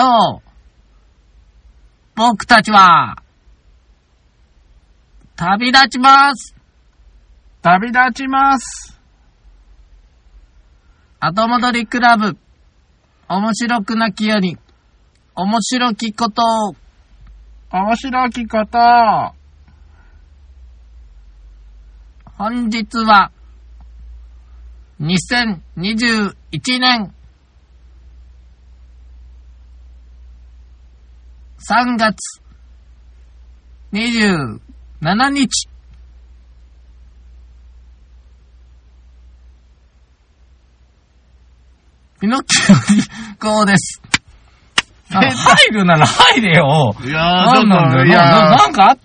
今日、僕たちは、旅立ちます。旅立ちます。後戻りクラブ。面白くなきより、面白きことを、面白きこと。本日は、2021年、3月27日、ピノッキオにこうです。あ入るなら入れよ。いやなんなんだよ。いやなんかあっ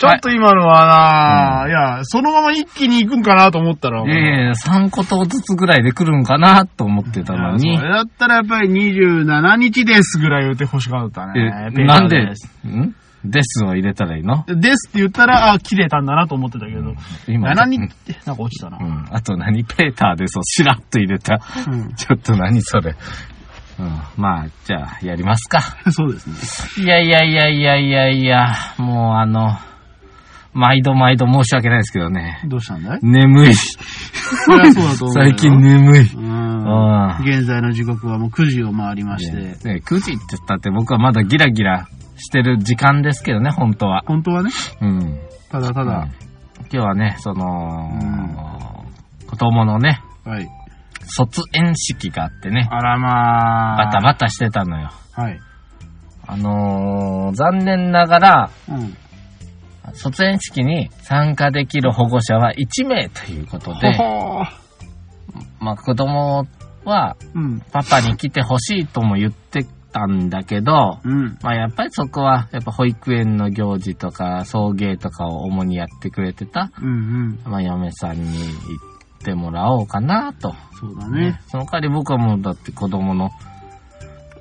ちょっと今のはな、いや、そのまま一気に行くんかなと思ったら。いやいやいや、3個とずつぐらいで来るんかなと思ってたのにそ。れだったらやっぱり27日ですぐらい言って欲しかったね。え、なんでん？ですを入れたらいいの？ですって言ったら、あ、切れたんだなと思ってたけど。今。7日って、なんか落ちたなう。ん。あと何ペーターですをしらっと入れた。うん。ちょっと何それ。うん。まあ、じゃあ、やりますか。そうですね。いやいやいやいやいやいや、もうあの、毎度毎度申し訳ないですけどね。どうしたんだい？眠い。そりゃそうだと思うよ。最近眠い。うん現在の時刻はもう9時を回りまして。ね、9時って言ったって僕はまだギラギラしてる時間ですけどね、本当は。本当はね、うん。ただただ、今日はね、その、うん子供のね、はい。卒園式があってね、あらまあ。バタバタしてたのよ。はい。あのー、残念ながら、うん。卒園式に参加できる保護者は1名ということで、まあ子供はうん。パパに来てほしいとも言ってたんだけど、うん。まあやっぱりそこは、やっぱ保育園の行事とか送迎とかを主にやってくれてた、うんうん。まあ嫁さんに行ってもらおうかなと。そうだね。その代わり僕はもうだって子供の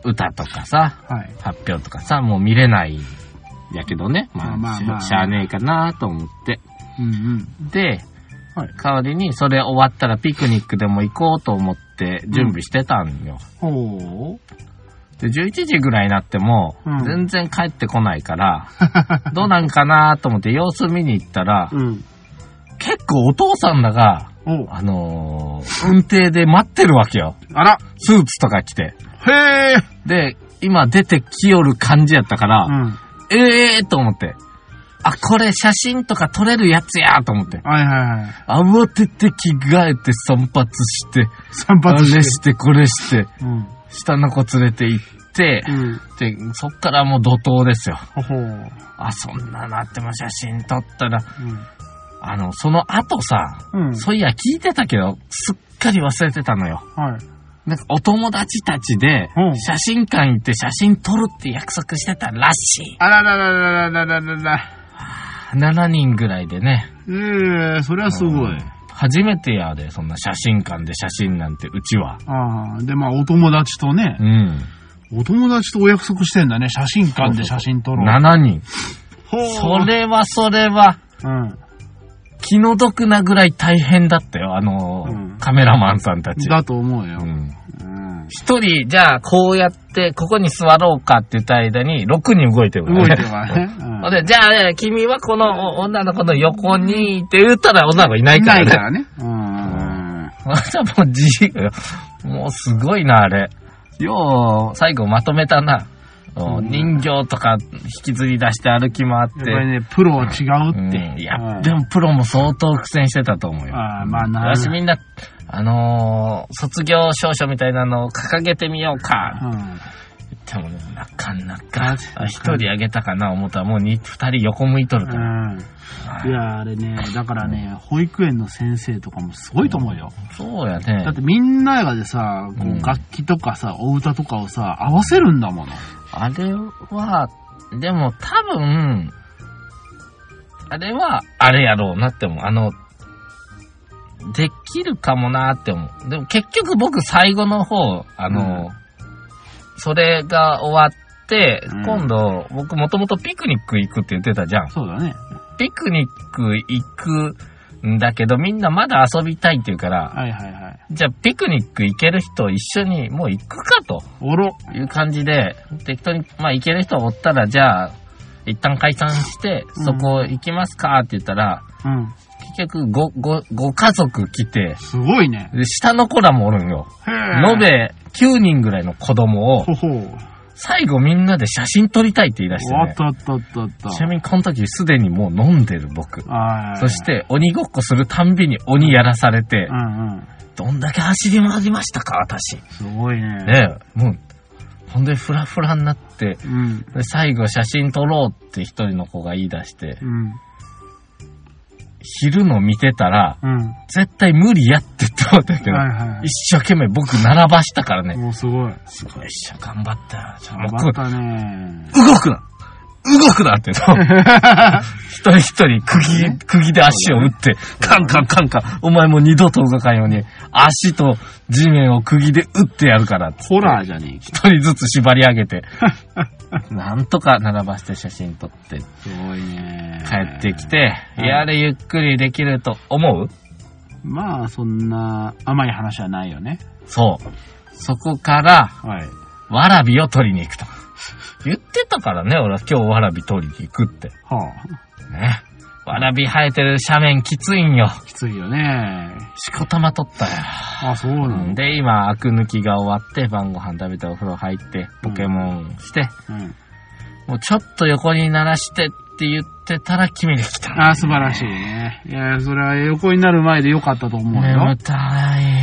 歌とかさ、はい。発表とかさ、もう見れないやけどね。まあ、まあまあししゃあねえかなと思って。うんで、はい代わりにそれ終わったらピクニックでも行こうと思って準備してたんよ。うん。ほで、11時ぐらいになってもうん、全然帰ってこないから、どうなんかなと思って様子見に行ったらう。、うん。結構お父さんらが、あのー運転で待ってるわけよ。あらスーツとか着て。へえで、今出てきよる感じやったから、うん。ええーと思って。あ、これ写真とか撮れるやつやと思って。はいはいはい。慌てて着替えて散髪して、散あれ髪して。してこれして、うん。下の子連れて行って、うん。で、そっからもう怒涛ですよ。ほほう。あ、そんななっても写真撮ったら、うあの、その後さ、ん。うん。そういや聞いてたけど、すっかり忘れてたのよ。はい。なんかお友達たちでうん、写真館行って写真撮るって約束してたらしい。あららららららららら。7人ぐらいでね。ええそれはすごい。初めてやで、そんな写真館で写真なんて、うちは。ああ、で、まあ、お友達とねう、ん。お友達とお約束してんだね。写真館で写真撮ろう。7人。ほうそれはそれは、うん。気の毒なぐらい大変だったよ、あの、うんカメラマンさんたち。だと思うよう。ん。うん。一人、じゃあ、こうやって、ここに座ろうかって言った間に、6人動いてるね。動いてるからね。うん で、じゃあ、ね、君はこのお女の子の横にって言ったら女の子いないからね。ないからね。うん。ま たもう自由よ。もうすごいな、あれ。よう、最後まとめたな。うん人形とか引きずり出して歩き回っ。てぱりね、プロは違ううんって。いや、うんでもプロも相当苦戦してたと思うよ。ああ、まあな。よし、みんな、あのー卒業証書みたいなのを掲げてみようか。うん。言ってもね、なかなか、あ一人あげたかな思ったらもう二二人横向いとるから。うん。いや、あれね、だからね、保育園の先生とかもすごいと思うよ。そうやねだっ。てみんながでさ、こうんう楽器とかさ、お歌とかをさ、合わせるんだもの。あれは、でも多分、あれは、あれやろうなって思う。あの、できるかもなって思う。でも結局僕最後の方、あの、それが終わって、うん今度、僕もともとピクニック行くって言ってたじゃん。そうだね。ピクニック行くんだけどみんなまだ遊びたいって言うから、はいはいはい。じゃあピクニック行ける人一緒にもう行くかとおろ。いう感じで、適当に、まあ行ける人おったら、じゃあ、一旦解散して、うんそこ行きますかって言ったら、うん。結局ご、ご、ご家族来て、すごいね。で下の子らもおるんよ。へえ。延べ9人ぐらいの子供を、ほほう。最後みんなで写真撮りたいって言い出してねあっ。たあったあったあった。ちなみにこの時すでにもう飲んでる僕。はい。そし、て鬼ごっこするたんびに鬼やらされてう、んうん。どんだけ走り回りましたか、私。すごいね。ねえ、もう、ほんでフラフラになって、うん。で最後写真撮ろうって一人の子が言い出して、うん。昼の見てたら、うん。絶対無理やってって思ったけど、はいはい。一生懸命僕並ばしたからね。もうすごい。すごい一緒頑張ったよ。ちょもう頑張ったね。動くな動くなって、そう。一人一人釘、釘で足を打って、カンカンカンカン、お前もう二度と動かんように、足と地面を釘で打ってやるからってホラーじゃねえか。一人ずつ縛り上げて、なんとか並ばして写真撮ってすごいね。帰ってきて、うんやれゆっくりできると思う？まあ、そんな甘い話はないよね。そう。そこから、はい。わらびを取りに行くと。言ってたからね、俺は今日わらび取りに行くって。はね。わらび生えてる斜面きついんよ。あ。きついよね。しこたま取ったよ。あ、そうなの。で、今、アク抜きが終わって、晩ご飯食べてお風呂入って、ポケモンして、うん。もうちょっと横に鳴らしてって言ってたら君で来た。あ、素晴らしいね。いや、それは横になる前でよかったと思うよ眠。た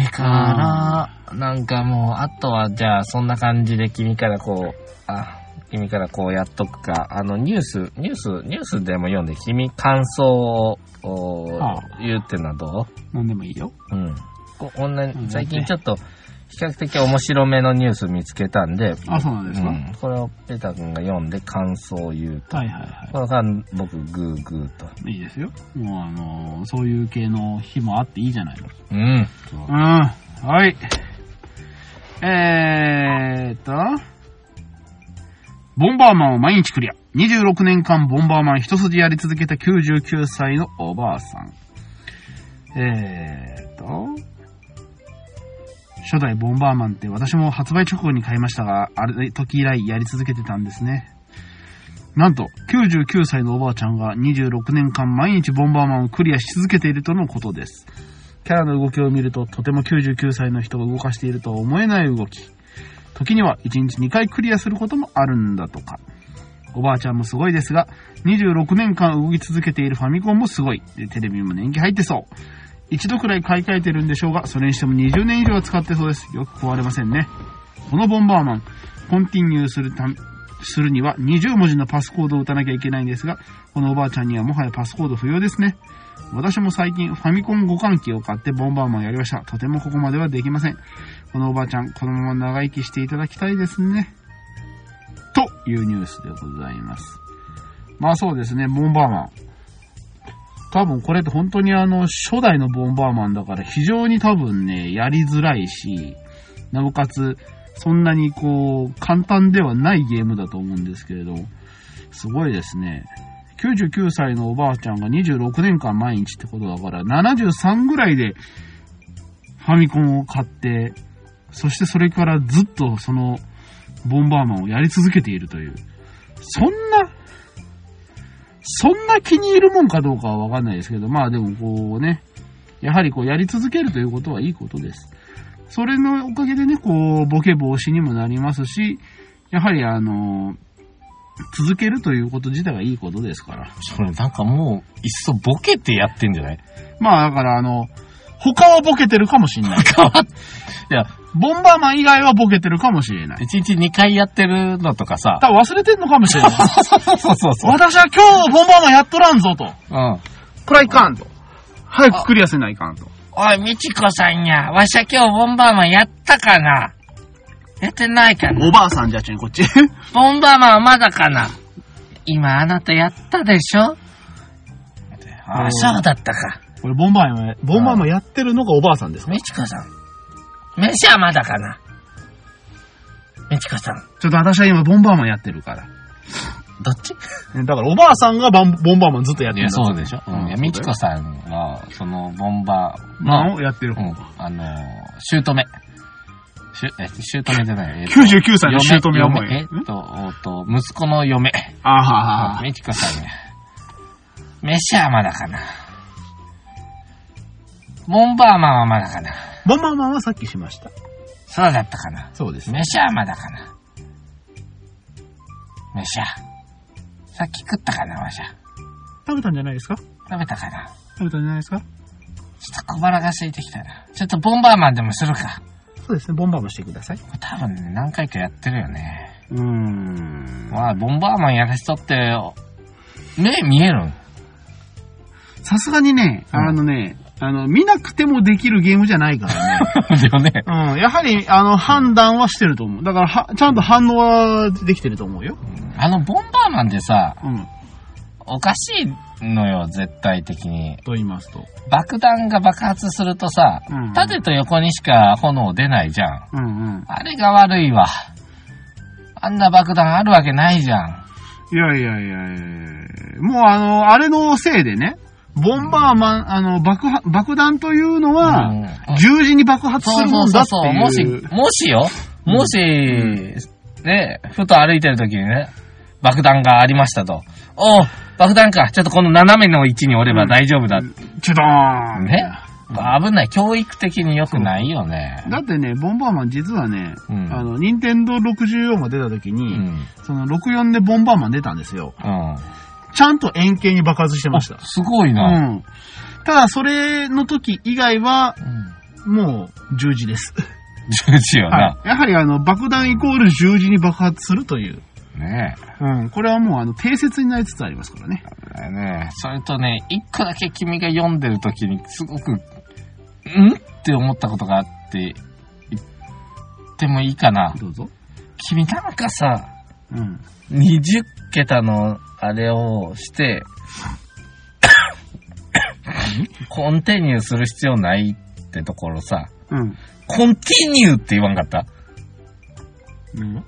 いから、なんかもう、あとはじゃあ、そんな感じで君からこう、あ、君からこうやっとくか、あの、ニュース、ニュース、ニュースでも読んで、君感想を、おはあ言うってのはどなんでもいいよ。ううん。ここんなうん最近ちょっと、比較的面白めのニュース見つけたんで、あ、そうなんですか？うん、これをペーター君が読んで感想を言うと。はいはいはこれから僕、グーグーと。い。いいですよ。もうあのーそういう系の日もあっていいじゃないの。うん。うん。はい。えーっと、ボンバーマンを毎日クリア。26年間ボンバーマン一筋やり続けた99歳のおばあさん。えーと、初代ボンバーマンって私も発売直後に買いましたが、あれ時以来やり続けてたんですね。なんと、99歳のおばあちゃんが26年間毎日ボンバーマンをクリアし続けているとのことです。キャラの動きを見ると、とても99歳の人が動かしているとは思えない動き。時には1日2回クリアすることもあるんだとか。おばあちゃんもすごいですが、26年間動き続けているファミコンもすごい。で、テレビも年季入ってそう。一度くらい買い替えてるんでしょうが、それにしても20年以上は使ってそうです。よく壊れませんね。このボンバーマン、コンティニューするためするには20文字のパスコードを打たなきゃいけないんですが、このおばあちゃんにはもはやパスコード不要ですね。私も最近ファミコン互換機を買ってボンバーマンやりました。とてもここまではできません。このおばあちゃん、このまま長生きしていただきたいですね。というニュースでございます。まあそうですね、ボンバーマン。多分これって本当にあの、初代のボンバーマンだから非常に多分ね、やりづらいし、なおかつ、そんなにこう、簡単ではないゲームだと思うんですけれど、すごいですね。99歳のおばあちゃんが26年間毎日ってことだから、73ぐらいでファミコンを買って、そしてそれからずっとそのボンバーマンをやり続けているという。そんな、そんな気に入るもんかどうかはわかんないですけど、まあでもこうね、やはりこうやり続けるということはいいことです。それのおかげでね、こう、ボケ防止にもなりますし、やはりあの、続けるということ自体がいいことですから。それなんかもう、いっそボケてやってんじゃない？まあだからあの、他はボケてるかもしれない。いや、ボンバーマン以外はボケてるかもしれない。一日2回やってるのとかさ。多分忘れてんのかもしれない。そうそうそうそう。私は今日ボンバーマンやっとらんぞと。うん。これはいかんと。早くクリアせないかんと。おい、みちこさんや、わしは今日ボンバーマンやったかなやってないかなおばあさんじゃちん、こっち。ボンバーマンはまだかな今あなたやったでしょああ、そうだったか。これボンバーマン、ボンバーマンやってるのがおばあさんですか？みちこさん。飯はまだかな？みちこさん。ちょっと私は今ボンバーマンやってるから。どっち？だからおばあさんがバンボンバーマンずっとやってるんだそうでしょ。うん。いや、みちこさんが、その、ボンバーの、マンをやってる方。うん、あのー、姑。しゅ、え、姑じゃない。えっと99歳の姑はもう嫁、えっと、おっと、息子の嫁。あははは。みちこさんね。飯はまだかな。ボンバーマンはまだかな。ボンバーマンはさっきしました。そうだったかな。そうですね。飯はまだかな。飯は。さっき食ったかな、わしゃ。食べたんじゃないですか？食べたかな。食べたんじゃないですか？ちょっと小腹が空いてきたな。ちょっとボンバーマンでもするか。そうですね。ボンバーマンしてください。多分ね、何回かやってるよね。うーん。まあ、ボンバーマンやる人って、目見えるん？さすがにね、うんあのね、あの、見なくてもできるゲームじゃないからね。だよね。うん。やはり、あの、判断はしてると思う。だから、は、ちゃんと反応はできてると思うよ。あの、ボンバーマンってさ、うん。おかしいのよ、絶対的に。と言いますと。爆弾が爆発するとさ、うん縦と横にしか炎出ないじゃん。うんうん。あれが悪いわ。あんな爆弾あるわけないじゃん。いやいやいやいやもうあの、あれのせいでね、ボンバーマン、あの、爆破、爆弾というのは、うん十字に爆発すそうるそうそそ。もんだっていうう。もし、もしよ、もし、ね、ふと歩いてる時にね、爆弾がありましたと。おう爆弾か。ちょっとこの斜めの位置におれば大丈夫だ。チュドーンね。危ない。教育的に良くないよね。だってね、ボンバーマン実はね、うんあの、ニンテンドー64が出た時うに、ん。その64でボンバーマン出たんですよ。うん。ちゃんと円形に爆発してました。すごいうな。ん。ただ、それの時以外は、うん。もう、十字です。十字よな。はい。やはりあの、爆弾イコール十字に爆発するという。ねうん。これはもう、あの、定説になりつつありますからね。え。ねえ。それとね、一個だけ君が読んでる時にすごく、ん？って思ったことがあって、言ってもいいかな。どうぞ。君なんかさ、うん。20桁のあれをして、コンティニューする必要ないってところさ、うん。コンティニューって言わんかった？何が？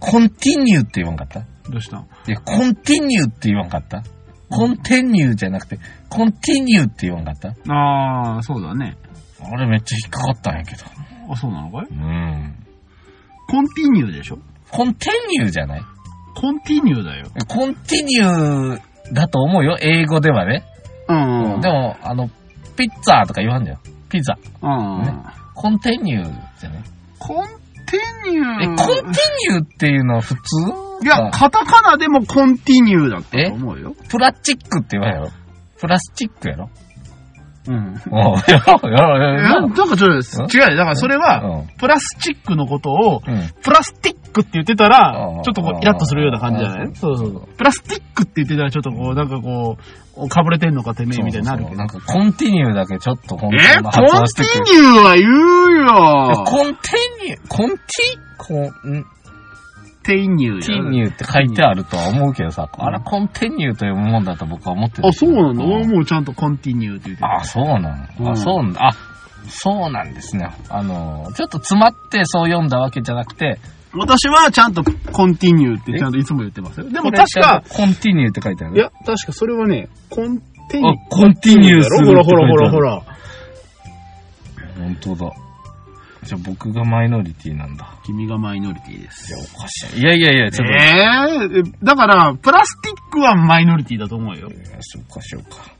コンティニューって言わんかった？どうした？いや、コンティニューって言わんかった？コンティニューじゃなくて、コンティニューって言わんかった？ああ、そうだね。あれめっちゃ引っかかったんやけど。あ、そうなのかい？うん。コンティニューでしょ？コンティニューじゃない？コンティニューだよ。コンティニューだと思うよ、英語ではね。うん。でも、あの、ピッツァとか言わんだよ。ピザ。うん。ねコンティニューじゃないコンティニュー。え、コンティニューっていうのは普通？いや、カタカナでもコンティニューだったと思うよ。プラスチックって言わんやろプラスチックやろうん。おうやろやろやいや、ろなんかちょっと、違うよ。だからそれは、うんプラスチックのことを、うん。プラスティックって言ってたらう、んちょっとこう、イラッとするような感じじゃなうんいそうそうそう。プラスティックって言ってたら、ちょっとこう、なんかこう、かぶれてんのかてめえみたいになるけどな。んかコンティニューだけちょっと本え当の発コン音してくるティニューは言うよコンティニュー、コンティ、コン、ティニューティニューって書いてあるとは思うけどさ、あれコンティニューというもんだと僕は思ってる。あ、そうなんだ。うん俺もうちゃんとコンティニューって言ってた。あ、そうなの、うんあ、そうなんだ。あ、そうなんですね。あの、ちょっと詰まってそう読んだわけじゃなくて、私はちゃんとコンティニューってちゃんといつも言ってますよ。でも確か、コンティニューって書いてある。いや、確かそれはね、コンティニュー。あコンティニューするほらほらほらほら。本当だ。じゃあ僕がマイノリティなんだ。君がマイノリティです。いや、おかしい。いやいやいや、ちょっと。ええだから、プラスティックはマイノリティだと思うよ。いやそうか、そうか。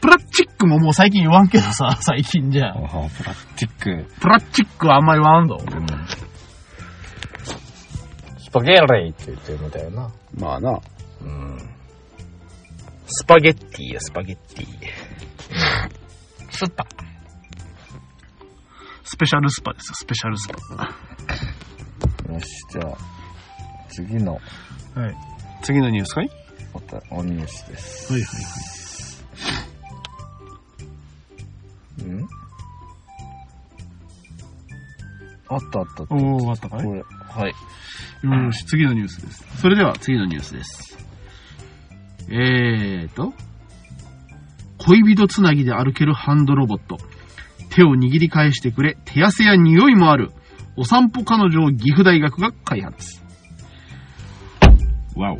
プラスチックももう最近言わんけどさ、最近じゃあ。プラスチック。プラスチックはあんまり言わんぞ。うん。スパゲッレイって言ってるみたいな。まあな。うん。スパゲッティや、スパゲッティ。スパ。スペシャルスパですよ、スペシャルスパ。よし、じゃあ、次のはい。次のニュースかい？おたおニュースです。はいはいうん？あったあったあった。はい。おー、あったかい？これ、はい。よし、次のニュースです。それでは次のニュースです。えーと、恋人つなぎで歩けるハンドロボット。手を握り返してくれ、手汗や匂いもある。お散歩彼女を岐阜大学が開発。わお。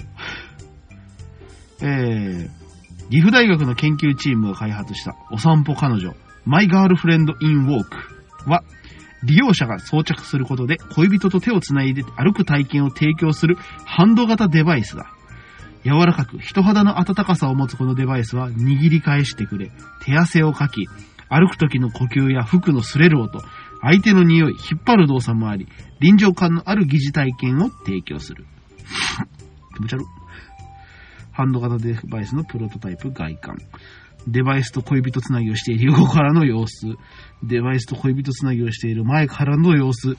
えー、岐阜大学の研究チームが開発したお散歩彼女、マイガールフレンドインウォークは、利用者が装着することで恋人と手をつないで歩く体験を提供するハンド型デバイスだ。柔らかく人肌の温かさを持つこのデバイスは握り返してくれ、手汗をかき、歩く時の呼吸や服の擦れる音、相手の匂い、引っ張る動作もあり、臨場感のある疑似体験を提供する。気持ち悪。ハンド型デバイスのプロトタイプ外観。デバイスと恋人つなぎをしている横からの様子。デバイスと恋人つなぎをしている前からの様子。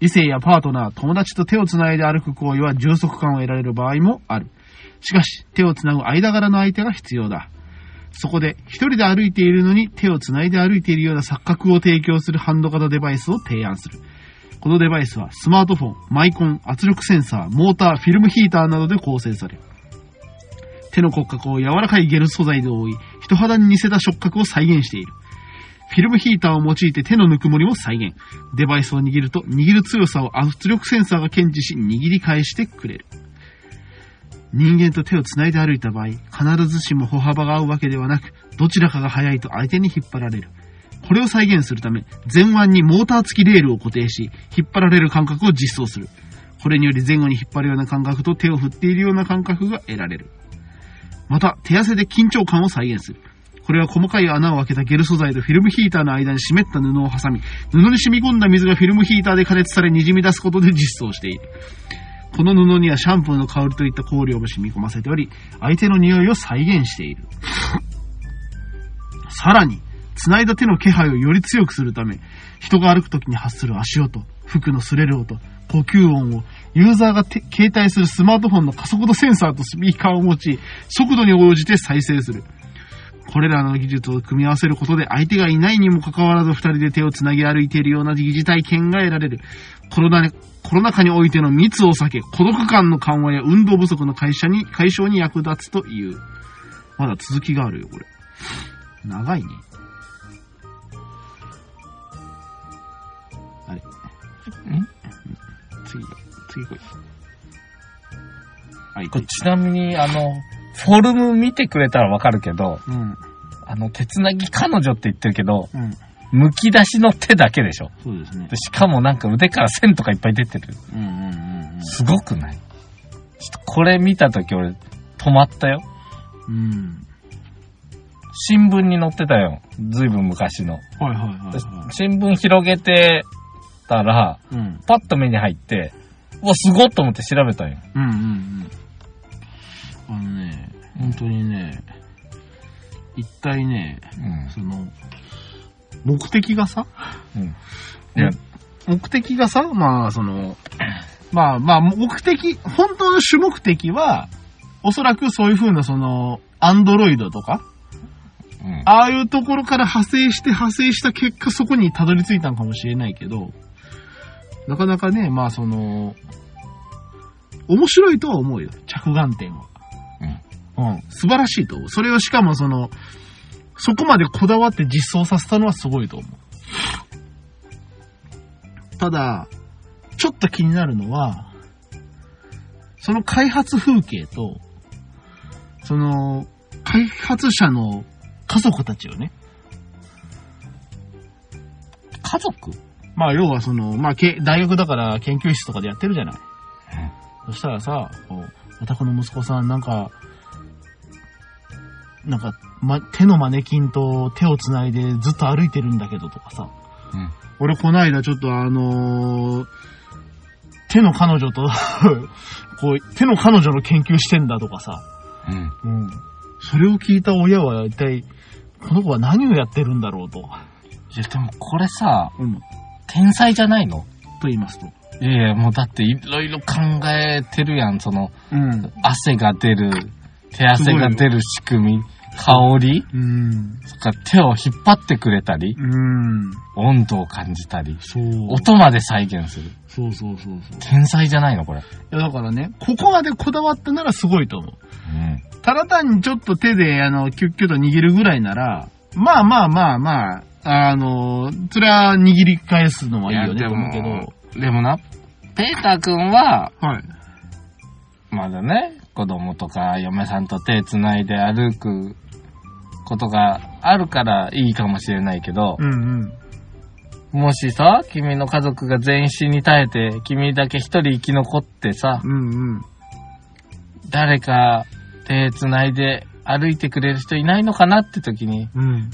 異性やパートナー、友達と手をつないで歩く行為は充足感を得られる場合もある。しかし、手をつなぐ間柄の相手が必要だ。そこで、一人で歩いているのに手をつないで歩いているような錯覚を提供するハンド型デバイスを提案する。このデバイスはスマートフォン、マイコン、圧力センサー、モーター、フィルムヒーターなどで構成される。手の骨格を柔らかいゲル素材で覆い、人肌に似せた触覚を再現している。フィルムヒーターを用いて手のぬくもりも再現。デバイスを握ると、握る強さを圧力センサーが検知し、握り返してくれる。人間と手を繋いで歩いた場合、必ずしも歩幅が合うわけではなく、どちらかが速いと相手に引っ張られる。これを再現するため、前腕にモーター付きレールを固定し、引っ張られる感覚を実装する。これにより前後に引っ張るような感覚と手を振っているような感覚が得られる。また、手汗で緊張感を再現する。これは細かい穴を開けたゲル素材とフィルムヒーターの間に湿った布を挟み、布に染み込んだ水がフィルムヒーターで加熱され滲み出すことで実装している。この布にはシャンプーの香りといった香料も染み込ませており、相手の匂いを再現している。さらに、繋いだ手の気配をより強くするため、人が歩く時に発する足音、服の擦れる音、呼吸音を、ユーザーが携帯するスマートフォンの加速度センサーとスピーカーを用い、速度に応じて再生する。これらの技術を組み合わせることで相手がいないにもかかわらず二人で手を繋ぎ歩いているような疑似体験が得られる。コロナコロナ禍においての密を避け、孤独感の緩和や運動不足の解消に、解消に役立つという。まだ続きがあるよ、これ。長いね。あれ。ん？次、次来い。はい、これちなみに、あの、フォルム見てくれたらわかるけど、うん。あの、手つなぎ彼女って言ってるけど、うん。剥き出しの手だけでしょ。そうですねで。しかもなんか腕から線とかいっぱい出てる。うんうんうんすごくない？ちょっとこれ見たとき俺止まったよ。うん。うん。新聞に載ってたよ。ずいぶん昔の。はいはいはい、はい。新聞広げてたら、うん。パッと目に入って、うわ、すごっと思って調べたよ。うんうんうん。あのね、本当にね、一体ね、うん。その、目的がさ、うん。目的がさ、まあ、その、まあまあ、目的、本当の主目的は、おそらくそういう風なその、アンドロイドとか、うん。ああいうところから派生して派生した結果そこにたどり着いたのかもしれないけど、なかなかね、まあその、面白いとは思うよ、着眼点は。うん。素晴らしいと思う。それをしかもその、そこまでこだわって実装させたのはすごいと思う。ただ、ちょっと気になるのは、その開発風景と、その、開発者の家族たちよね。家族？まあ、要はその、まあ、け大学だから研究室とかでやってるじゃない。そしたらさ、こう、お宅の息子さんなんか、なんか、ま、手のマネキンと手をつないでずっと歩いてるんだけどとかさ。うん。俺こないだちょっとあのー手の彼女と こう、手の彼女の研究してんだとかさ。うん。うん。それを聞いた親は一体、この子は何をやってるんだろうと。いや、でもこれさ、うん。天才じゃないの？と言いますと。いやいや、もうだっていろいろ考えてるやん。その、うん。汗が出る、手汗が出る仕組み、香りうん。そっか手を引っ張ってくれたり、うん。温度を感じたり、そう。音まで再現する。そうそうそうそう。天才じゃないのこれ。いや、だからね、ここまでこだわったならすごいと思う。うん。ただ単にちょっと手で、あの、キュッキュッと握るぐらいなら、まあまあまあまあ、あの、それは握り返すのはいいよねと思うけど、でもな、ペーター君は、はい。まだね、子供とか嫁さんと手繋いで歩くことがあるからいいかもしれないけど、うんうん。もしさ、君の家族が全員死に絶えて、君だけ一人生き残ってさ、うんうん。誰か手繋いで歩いてくれる人いないのかなって時に、うん。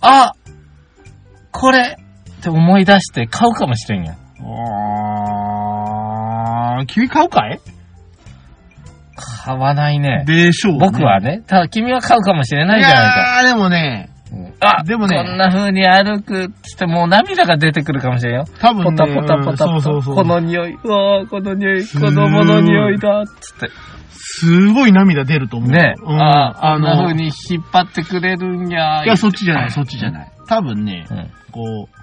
あこれって思い出して買うかもしれんやん。あー、君買うかい？買わないね。でしょう、ね。僕はね。ただ君は買うかもしれないじゃないか。いやー、でもね、うんあ、でもねこんな風に歩くっつってもう涙が出てくるかもしれんよ。多分ね、ポタポタポタポタ。うんそうそうそう。この匂い。うわーこの匂い。子供の匂いだ。つって。すごい涙出ると思う。ね。うん、ああ、こんなの、風に引っ張ってくれるんや。いや、そっちじゃない、そっちじゃない。多分ね、うん。こう、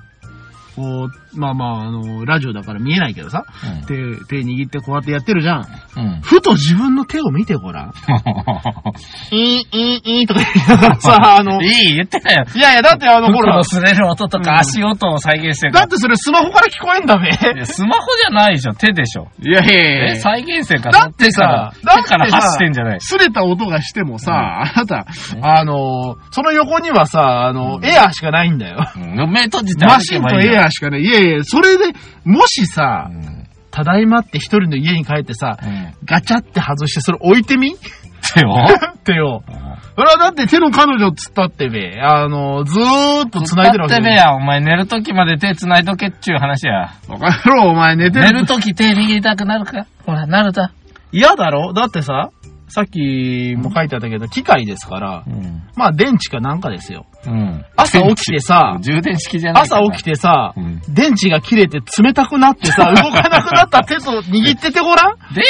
こう、まあまあ、あの、ラジオだから見えないけどさ、手、手握ってこうやってやってるじゃん。うん。うん。ふと自分の手を見てごらん。いい、いい、いいとか言いながらさ、あの、いい、言ってたよ。いやいや、だってあの、ほら擦れる音とうんか足音を再現してるかだってそれスマホから聞こえんだべ。スマホじゃないでしょ。手でしょ。いやいやえ、再現性かだってさ手から手から発してんじゃない？擦れた音がしてもさ、あなた、あの、その横にはさ、あの、エアーしかないんだよ。うん目閉じて歩マシンと。エアーしかない。いやいや、それで、もしさう、んただいまって一人の家に帰ってさ、うん。ガチャって外してそれ置いてみ？手をってよ。それはだって手の彼女っつったってべ、あの、ずーっと繋いでるわけだってべや、お前寝るときまで手繋いどけっちゅう話や。わかろ、お前寝て寝るとき手握りたくなるか？ほら、なるだ。嫌だろ？だってさ、さっきも書いてあったけど、機械ですから、うん。まあ電池かなんかですよ。うん。朝起きてさ、充電式じゃない朝起きて。てさ、うん。電池が切れて冷たくなってさ、動かなくなった手と握っててごらん？で、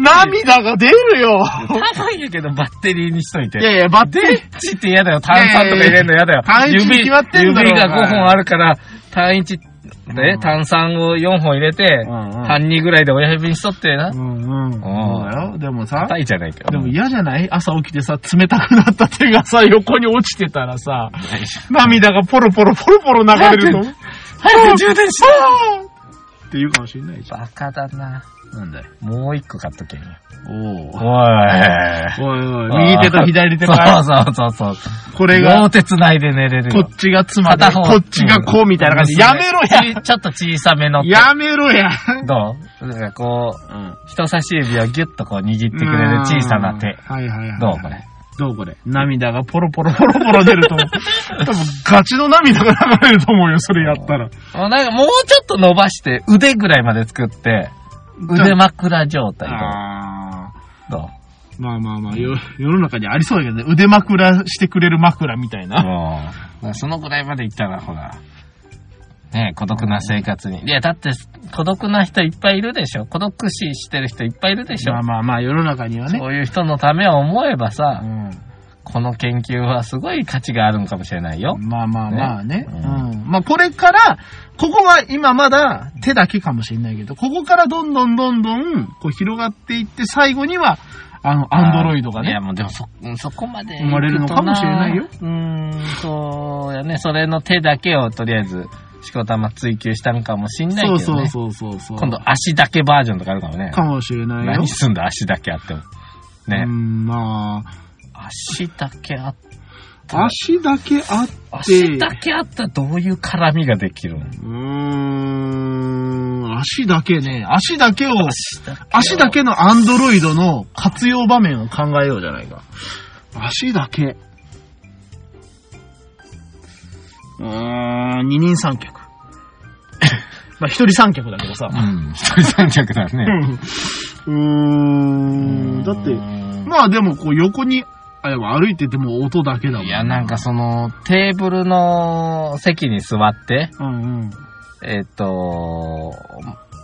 涙が出るよ高いんやけどバッテリーにしといて。いやいや、バッテリー、チって嫌だよ。炭酸とか入れるの嫌だよ。単一に決まってんだろ指がお前5本あるから、単一、ね、炭酸を4本入れて、半2ぐらいで親指にしとってなう。んうん。そうだよ。でもさ、高いじゃないかよ。でも嫌じゃない？朝起きてさ、冷たくなった手がさ、横に落ちてたらさ、涙がポロポロポロポロ流れると。早く充電しあーって言うかもしれないじゃバカだな。ん。なんだよ。もう一個買っとけんよ。おおい。おいおい、右手と左手が、そうそうそうそう。これが両、手繋いで寝れるよ。こっちが妻で、片方こっちがこうみたいな感じ。うんやめろやち ちょっと小さめの手。やめろやどう？なんかこう、うん。人差し指をギュッとこう握ってくれる小さな手。はいはいはい。どう？これ。どうこれ？涙がポロポロポロポロ出ると思う。多分ガチの涙が流れると思うよ、それやったら。あなんかもうちょっと伸ばして腕ぐらいまで作って、腕枕状態あどう。まあまあまあ、よ世の中にありそうだけどね、腕枕してくれる枕みたいう。な。そのぐらいまでいったらほら、ねえ孤独な生活に。いや、だって、孤独な人いっぱいいるでしょ。孤独死してる人いっぱいいるでしょ。まあまあまあ、世の中にはね。そういう人のためを思えばさ。う、んこの研究はすごい価値があるのかもしれないよ。まあまあまあね。ねうん。まあこれから、ここは今まだ手だけかもしれないけど、ここからどんどんどんどんこう広がっていって、最後には、あの、アンドロイドがいや、ね。もうでもそ、そこまで生まれるのかもしれないよ。うーん、そうやね。それの手だけをとりあえず、しこたま追求したのかもしんないけどね。そうそうそうそう。今度足だけバージョンとかあるかもね。かもしれないよ何。すんだ足だけあっても。ね。うん、ま足だけあっあ、足だけあって、足だけあったらどういう絡みができるの？うーん、足だけね、足だけを、足だけを足だけのアンドロイドの活用場面を考えようじゃないか。足だけ。うーん、二人三脚。まあ、一人三脚だけどさ。うん。一人三脚だね。うーん、だって、まあでもこう横に、あ、でも歩いてても音だけだもん。いや、なんかその、テーブルの席に座って、うんうん。えっ、と、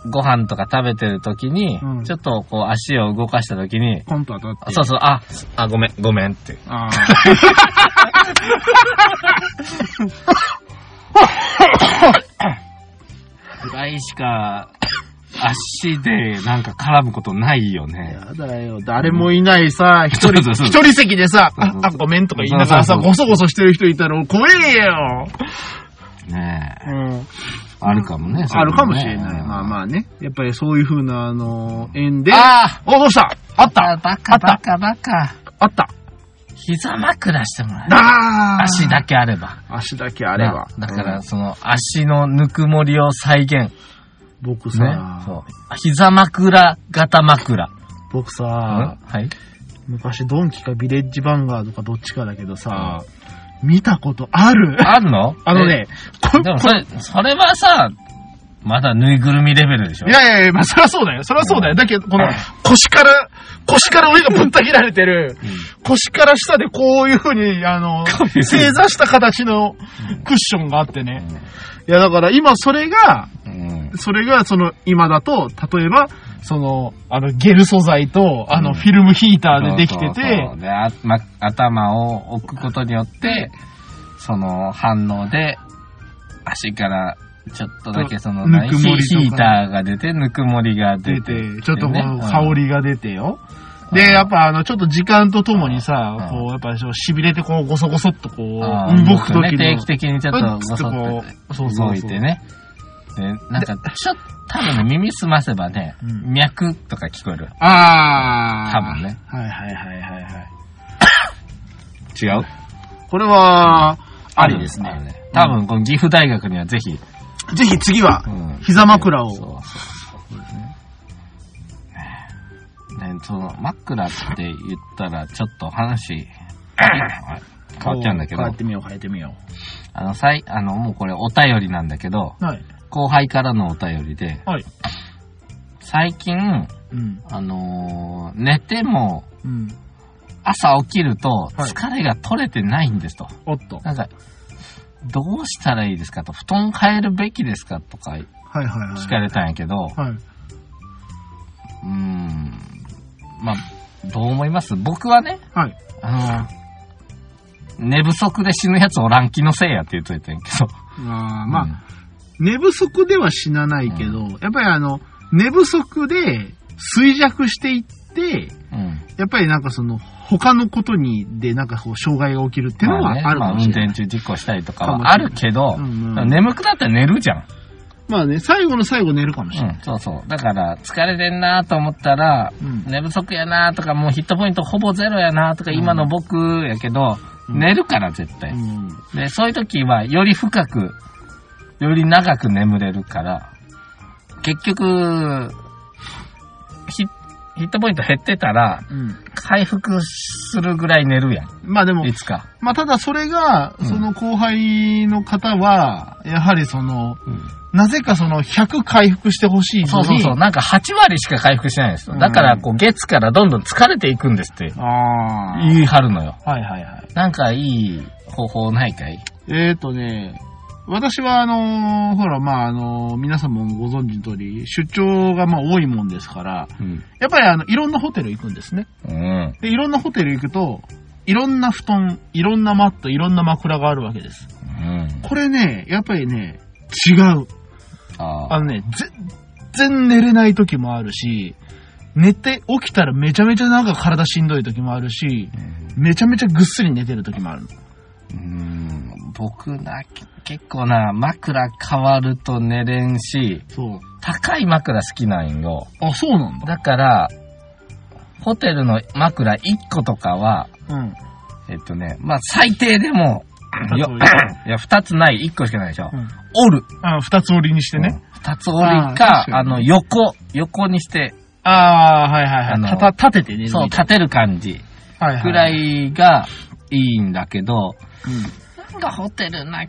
ご飯とか食べてる時に、うんちょっとこう足を動かした時に、コンと当たって。そうそう、あ、あ、ごめん、ごめんって。あ ぐらいしか、足でなんか絡むことないよあ。ね。やだよ。誰もいないさ、一人、一人席でさ、あごめんとか言いながらさ、ごそごそしてる人いたら怖えよ。ねえ。うん。あるかもね。あるかもしれない。まあまあね。やっぱりそういう風な、あの、縁で。ああお、どうした？あったバカあったバカバカ。あった。膝枕してもらえ足だけあれば。足だけあれば。なだから、うんその足のぬくもりを再現。僕ねさ、。そう。膝枕型枕。僕さ、はい。昔ドンキかビレッジヴァンガードかどっちかだけどさ、見たことある？あるの？あのね。でもそれ、それはさ、まだぬいぐるみレベルでしょ？いやいやいや、まあそりゃそうだよ。そりゃそうだよ。だけど、この腰から、腰から上がぶった切られてる、腰から下でこういう風に、あの、正座した形のクッションがあってね。いや、だから今それが、うん。それがその今だと、例えば、その、あの、ゲル素材と、あの、うん。フィルムヒーターでできててそう、であま、頭を置くことによって、その反応で、足からちょっとだけその、ぬくもりヒーターが出て、ぬくもりが出出て。て、ちょっとこでう、ね香りが出てよ。うん。で、やっぱあの、ちょっと時間とともにさうん、こう、やっぱそう痺れてこう、ゴソゴソっとこあう、ー動くときね、定の期的にちょっとうんごそっこうそうそうそ動いてね。で、なんか、ちょっと、多分ね、耳すませばね、うん脈とか聞こえる。あー。多分ね。はいはいはいはいはい。違う？これは、ありですね。ね。多分、この岐阜大学にはぜひ、ぜひ次はうん、膝枕を。そうそうそう。ね、その、枕って言ったら、ちょっと話、変わっちゃうんだけど変え、てみよう、変えてみよあの、さい、あの、もうこれお便りなんだけど、う。はい。後輩からのお便りで、はい。最近、うん。あのー寝ても、うん。朝起きると、はい疲れが取れてないんですと。おっと。なんか、どうしたらいいですかと、布団変えるべきですかとかはいはいはい。聞かれたんやけど、はい。うーん、まあ、どう思います？僕はね、はい。あの、寝不足で死ぬやつおらん気のせいやって言っといてんけど。あーまあ、寝不足では死なないけど、やっぱりあの、寝不足で衰弱していって、うん、うん。やっぱりなんかその、他のことに、でなんかこう、障害が起きるっていうのはまねあるかもしれない。まあ運転中事故したりとかはあるけど、うんうん眠くなったら寝るじゃん。まあね、最後の最後寝るかもしれない。うん、そうそう。だから、疲れてんなと思ったら、うん寝不足やなとか、もうヒットポイントほぼゼロやなとか、うん今の僕やけど、うん寝るから絶対。うん。で、そういう時は、より深く、より長く眠れるから、結局、ヒヒットポイント減ってたら、うん。回復するぐらい寝るやん。まあでもい、つか。まあただそれが、うんその後輩の方は、やはりその、うんなぜかその100回復してほしいのに。そうそうそう。なんか8割しか回復しないんですよ。だから、こう、月からどんどん疲れていくんですってああ。言い張るのよ。はいはいはい。なんかいい方法ないかい？えーとね、私はあのーほら、まああのー皆さんもご存知の通り、出張がまあ多いもんですから、うん。やっぱりあの、いろんなホテル行くんですね。うん。で、いろんなホテル行くと、いろんな布団、いろんなマット、いろんな枕があるわけです。うん。これね、やっぱりね、違う。ああのね、全然寝れない時もあるし、寝て起きたらめちゃめちゃなんか体しんどい時もあるし、めちゃめちゃぐっすり寝てる時もあるの。うん。僕な、結構な、枕変わると寝れんし、そう。高い枕好きなんよ。あ、そうなんだ。だから、ホテルの枕1個とかは、うん。えっとね、まあ最低でも、いや、2つない、1個しかないでしょ。うん折る。あ、二つ折りにしてね。うん。2つ折りか、あの、横、横にして、ああ、はいはいはい。たた、立てて寝るみたそう、い立てる感じな。はいはい。くらいがいいんだけど、うん。なんかホテルな、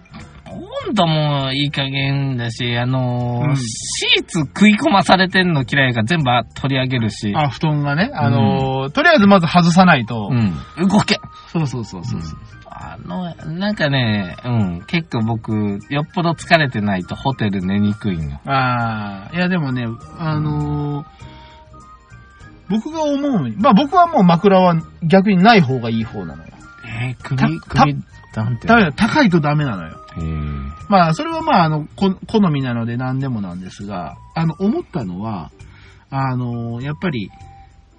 温度もいい加減だし、あのーうんシーツ食い込まされてんの嫌いが全部取り上げるし、あ、布団がね、あのーとりあえずまず外さないと。うん、動けそうそうそうそう。あの、なんかね、うん、結構僕、よっぽど疲れてないとホテル寝にくいの。ああ、いやでもね、あのー僕が思うに、まあ僕はもう枕は逆にない方がいい方なのよ。えー、首、た首、なんて。高いとダメなのよ。えーまあそれはまああの、こ好みなので何でもなんですが、あの、思ったのは、あのーやっぱり、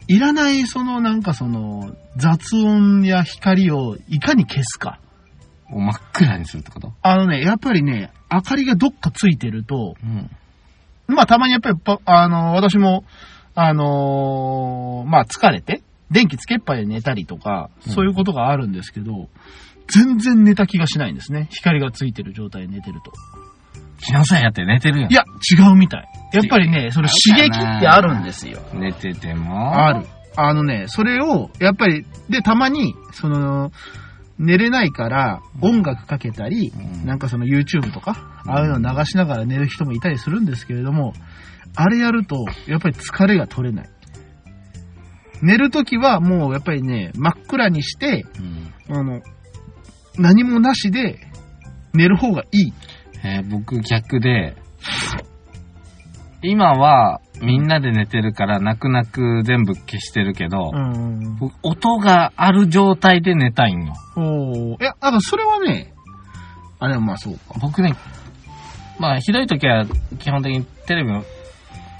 いらないそのなんかその雑音や光をいかに消すか。を真っ暗にするってこと？あのね、やっぱりね、明かりがどっかついてると、うん。まあたまにやっぱりパ、あの、私も、あのーまあ疲れて、電気つけっぱで寝たりとか、うんそういうことがあるんですけど、全然寝た気がしないんですね。光がついてる状態で寝てると。気のせいやって寝てるやん。いや、違うみたい。やっぱりね、その刺激ってあるんですよ。寝てても。ある。あのね、それを、やっぱり、で、たまに、その、寝れないから音楽かけたり、うんなんかその YouTube とか、ああいうの流しながら寝る人もいたりするんですけれども、あれやると、やっぱり疲れが取れない。寝るときはもうやっぱりね、真っ暗にして、うんあの、何もなしで寝る方がいい。えー僕逆で、今はみんなで寝てるから泣く泣く全部消してるけど、ん。僕音がある状態で寝たいんよ。おーいや、だからそれはね、あれはまあそうか。僕ね、まあひどい時は基本的にテレビ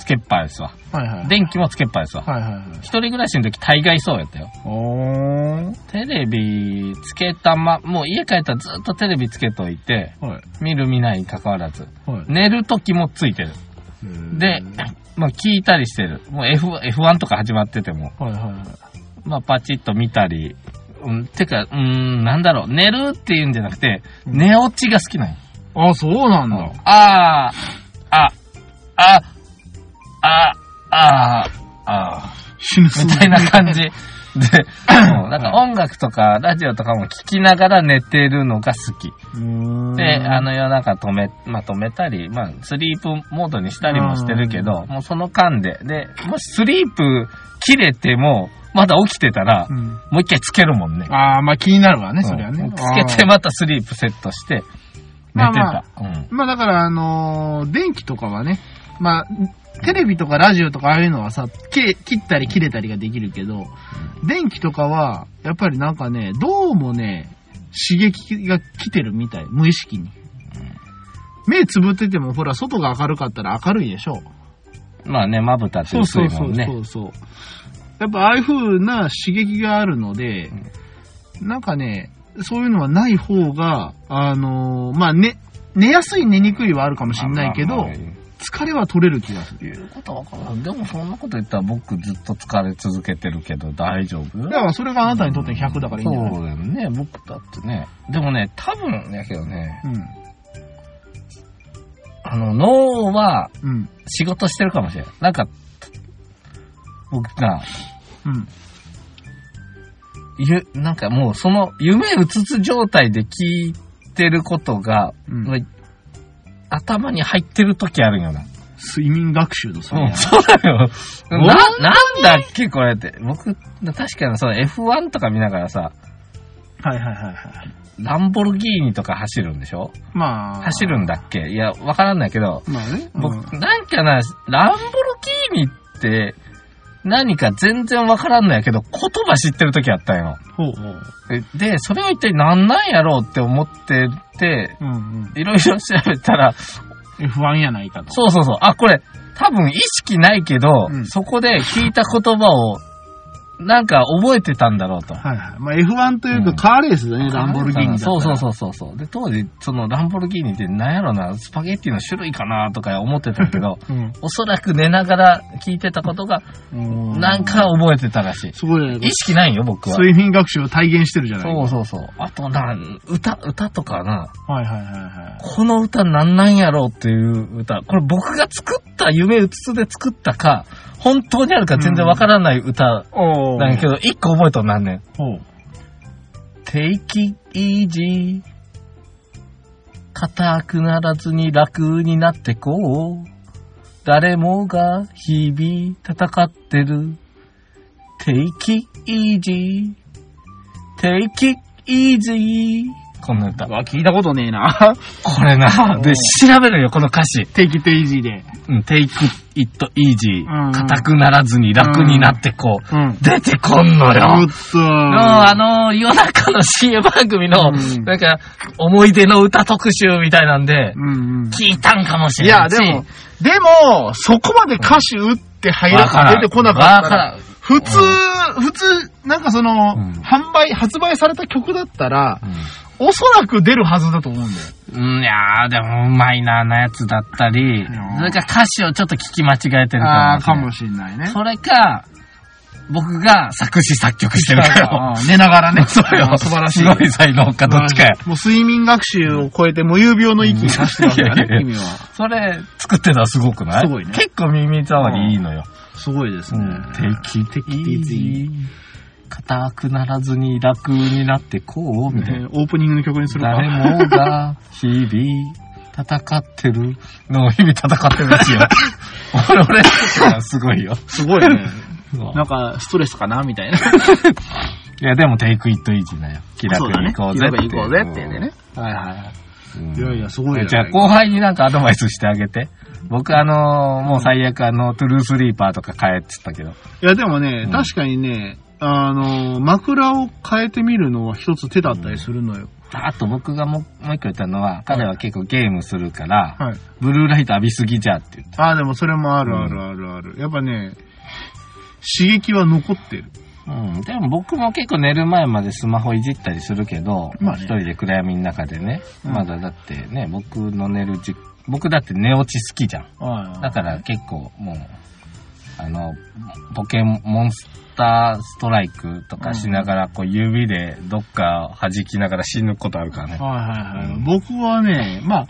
けっぱですわ。はいはい。電気もつけっぱですわ。はいはいはい。一人暮らしの時大概そうやったよ。おー。テレビつけたま、もう家帰ったらずっとテレビつけといて、はい。見る見ないに関わらず、はい。寝る時もついてる。で、まあ聞いたりしてる。もう F、F1 とか始まってても、はいはいはい。まあパチッと見たり、うん、てか、うーん、なんだろう、寝るっていうんじゃなくて、うん寝落ちが好きなんよ。あ、そうなんだ。あー、あ、あ、あ、あ、あ、死ぬみたいな感じ。で、うんなんか音楽とかラジオとかも聞きながら寝てるのが好き。で、あの夜中止め、まあ止めたり、まあスリープモードにしたりもしてるけど、もうその間で、で、もしスリープ切れても、まだ起きてたら、うん、もう一回つけるもんね。ああ、まあ気になるわね、それはねうん。つけてまたスリープセットして、寝てた。うん。あーまあだから、あのー電気とかはね、まあ、テレビとかラジオとかああいうのはさ、切ったり切れたりができるけど、電気とかは、やっぱりなんかね、どうもね、刺激が来てるみたい、無意識に。目つぶってても、ほら、外が明るかったら明るいでしょ。まあね、まぶたってそう薄そそういうもんね。そうそう。やっぱああいう風な刺激があるので、なんかね、そういうのはない方が、あのーまあね、寝やすい寝にくいはあるかもしんないけどまあまあ、疲れは取れる気がする。言うことはわからん。でもそんなこと言ったら僕ずっと疲れ続けてるけど大丈夫？だからそれがあなたにとって100だからいいんじゃない？そうだよね。僕だってね。でもね、多分やけどね、あの、脳はうん。うん。仕事してるかもしれない。なんか、僕な、うん。ゆ、なんかもうその夢うつつ状態で聞いてることが、うん頭に入ってる時あるんよな。睡眠学習のそうん、そうだよ。な、なんだっけこれって。僕、確かにその F1 とか見ながらさ、はいはいはいはい。ランボルギーニとか走るんでしょ？まあ。走るんだっけ？いや、わからんないけど、まあね。僕、うんなんかな、ランボルギーニって、何か全然わからんないけど、言葉知ってる時あったんよ。ほうほう。でで、それは一体何なんやろうって思ってて。いろいろ調べたら、F1 やないかと。そうそうそう、あ、これ、多分意識ないけど、うんそこで聞いた言葉を、なんか覚えてたんだろうと。はいはい。まあ F1 というとカーレースだね、ランボルギーニ。そうそうそうそうそう。で、当時、そのランボルギーニって何やろな、スパゲッティの種類かなとか思ってたけど、う。うん。おそらく寝ながら聞いてたことが、うんなんか覚えてたらしい。すごいね意。識ないよ、僕は。睡眠学習を体現してるじゃないそうそうそう。あとな、歌、歌とかな、はいはいはいはこの歌なんなんやろうっていう歌。これ僕が作った、夢うつつで作ったか、本当にあるか全然わからない歌なんやけど、一個覚えとんなんねん。Take it easy. 硬くならずに楽になってこう。誰もが日々戦ってる。Take it easy. Take it easy. こんな歌う。わ、聞いたことねえな。これな、で、調べるよ、この歌詞。テイキテイジーで。うん、Take it easy. うん硬くならずに楽になってこう。うん。出てこんのよ。おっと。の、あの、夜中の CM 番組の、うんなんか、思い出の歌特集みたいなんで、うんうん。聞いたんかもしいや、れないし。でも、でも、そこまで歌詞打って入らわからん出てこなかったからん普通、普通、なんかその、うん販売、発売された曲だったら、うんおそらく出るはずだと思うんだよ。うん、いやー、でも、うまいな、なやつだったり、んそれから歌詞をちょっと聞き間違えてるああ、かもかもしんないね。それか、僕が作詞作曲してるから。寝ながらね。そうよ。素晴らしい。すごい才能か、どっちかや。もう睡眠学習を超えて無遊病の域に達してるわけだね、うん君は。それ、作ってたらすごくない？すごいね結構耳障りいいのよ。すごいですね。敵的。硬くならずに楽になってこう、みたいな。ねオープニングの曲にするか。誰もが日々戦ってるの日々戦ってるんですよ。俺、俺、すごいよ。すごいね。なんか、ストレスかな？みたいな。いや、でもテイクイットイージーだよ。気楽に行こうぜ気楽に行こうぜってね。はいはいはい。やいや、すごいね。じゃあ後輩になんかアドバイスしてあげて。僕あのーもう最悪あの、トゥルースリーパーとか買えって言ったけど。いや、でもね、うん確かにね、あの、枕を変えてみるのは一つ手だったりするのよ。あと僕がもうもう一個言ったのは、彼は結構ゲームするから、はい。ブルーライト浴びすぎじゃって言って。ああ、でもそれもあるあるあるある。やっぱね、刺激は残ってる。うん。でも僕も結構寝る前までスマホいじったりするけど、まあね一人で暗闇の中でね、うんまだだってね、僕の寝る時、僕だって寝落ち好きじゃん。はいだから結構もう、あの、ポケモンスターストライクとかしながら、こう指でどっか弾きながら死ぬことあるからね。はいはいはい。うん僕はね、まあ、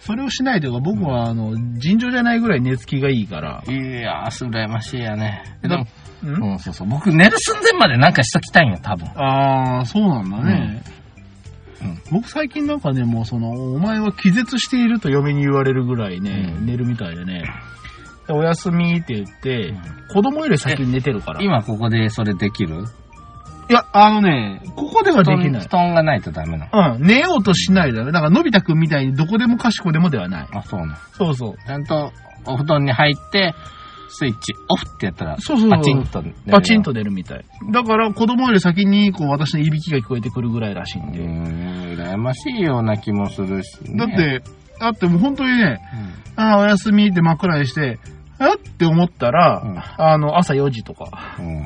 それをしないというか、僕はあの、尋常じゃないぐらい寝つきがいいから。いやー、羨ましいやね。でも、ん？うん、そうそう。僕寝る寸前までなんかしときたいんよ、多分。ああ、そうなんだね。うんうん僕最近なんかね、もうその、お前は気絶していると嫁に言われるぐらいね、うん寝るみたいでね、でおやすみって言って、子供より先に寝てるから。い今ここでそれできる？や、あのね、ここではできない布。団がないとダメなの？うん、寝ようとしないだね。だから、のび太くんみたいにどこでもかしこでもではない。あ、そうなの。そうそう。ちゃんとお布団に入って、スイッチオフってやったら、そうそうパチンと寝るよ。パチンと出るみたい。だから、子供より先に、こう、私のいびきが聞こえてくるぐらいらしいんうで。ーん、羨ましいような気もするし、ね。だっ、て、だってもう本当にね、うんああ、おやすみって枕にして、え？って思ったら、うんあの、朝4時とか、うん。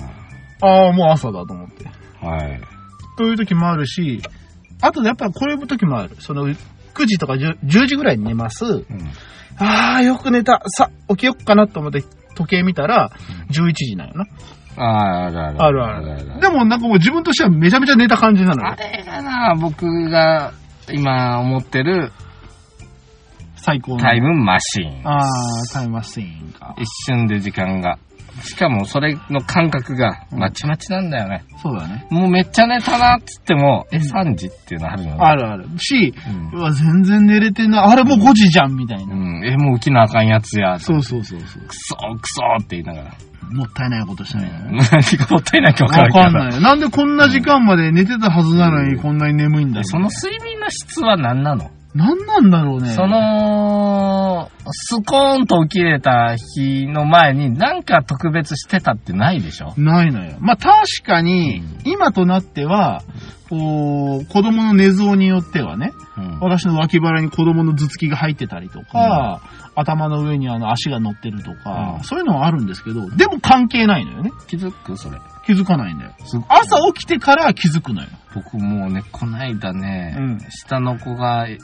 ああ、もう朝だと思って。はい。という時もあるし、あとやっぱこういう時もある。その、9時とか 10, 10時ぐらいに寝ます。うん。ああ、よく寝た。さ、起きよっかなと思って時計見たら、11時なのな。ああ、あるある。あるある。でもなんかもう自分としてはめちゃめちゃ寝た感じなのあよ。れがな、僕が今思ってる最高の。タイムマシーン。ああ、タイムマシーンか。一瞬で時間が。しかもそれの感覚がまちまちなんだよね。そうだね。もうめっちゃ寝たなっつっても、え、3時っていうのあるよね。あるある。し、うんうわ、全然寝れてんな。あれもう5時じゃん、みたいな。うん。え、もう起きなあかんやつや。そうそうそうそう。クソクソって言いながら。もったいないことしたね。何がもったいないか分からわんけどかんない。なんでこんな時間まで寝てたはずなのにこんなに眠いんだろうその睡眠の質は何なの、なんなんだろうね。そ、の、スコーンと起きれた日の前に何か特別してたってないでしょ？ないのよ。まあ確かにうん、今となっては、こう、子供の寝相によってはね、うん。私の脇腹に子供の頭突きが入ってたりとか、頭の上にあの足が乗ってるとか、うんそういうのはあるんですけど、でも関係ないのよね。気づくそれ。気づかないんだよ。す朝起きてから気づくのよ。僕もうね、こないだね、うん下の子がね、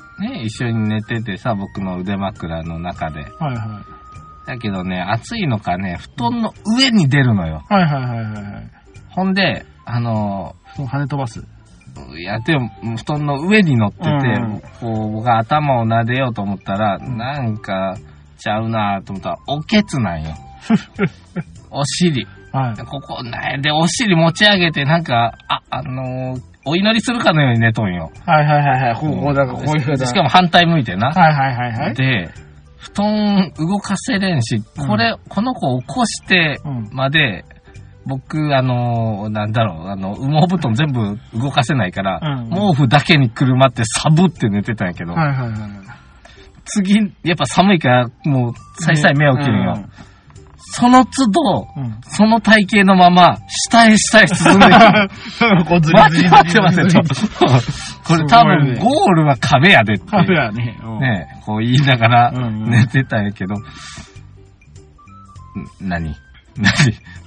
一緒に寝ててさ、僕の腕枕の中で。はいはだけどね、暑いのかね、布団の上に出るのよ。い。はいはいはいはいはい。ほんで、あの跳ね飛ばす。いや、でも、布団の上に乗ってて、うんこう、僕が頭を撫でようと思ったら、なんか、ちゃうなと思ったら、おけつなんよ。お尻。はい。ここね、で、お尻持ち上げて、なんか、あ、あのーお祈りするかのように寝とんよ。はいはいはいはい。こう、こう、だからこういうふうな。しかも反対向いてな。はいはいはいはい。で、布団動かせれんし、これ、この子起こしてうん。僕、あのーなんだろう、あの、羽毛布団全部動かせないから、うん毛布だけにくるまってサブって寝てたんやけど、はいはいはい。次、やっぱ寒いから、もう、さいさい目起きるんよ。その都度、うん。うん。その体型のまま、下へ下へ進んでいく。待っって待って、ちょっと。これ多分、ゴールは壁やでって。カフェやね。うんねこう言いながらうんうん寝てたんやけど、ん何？何？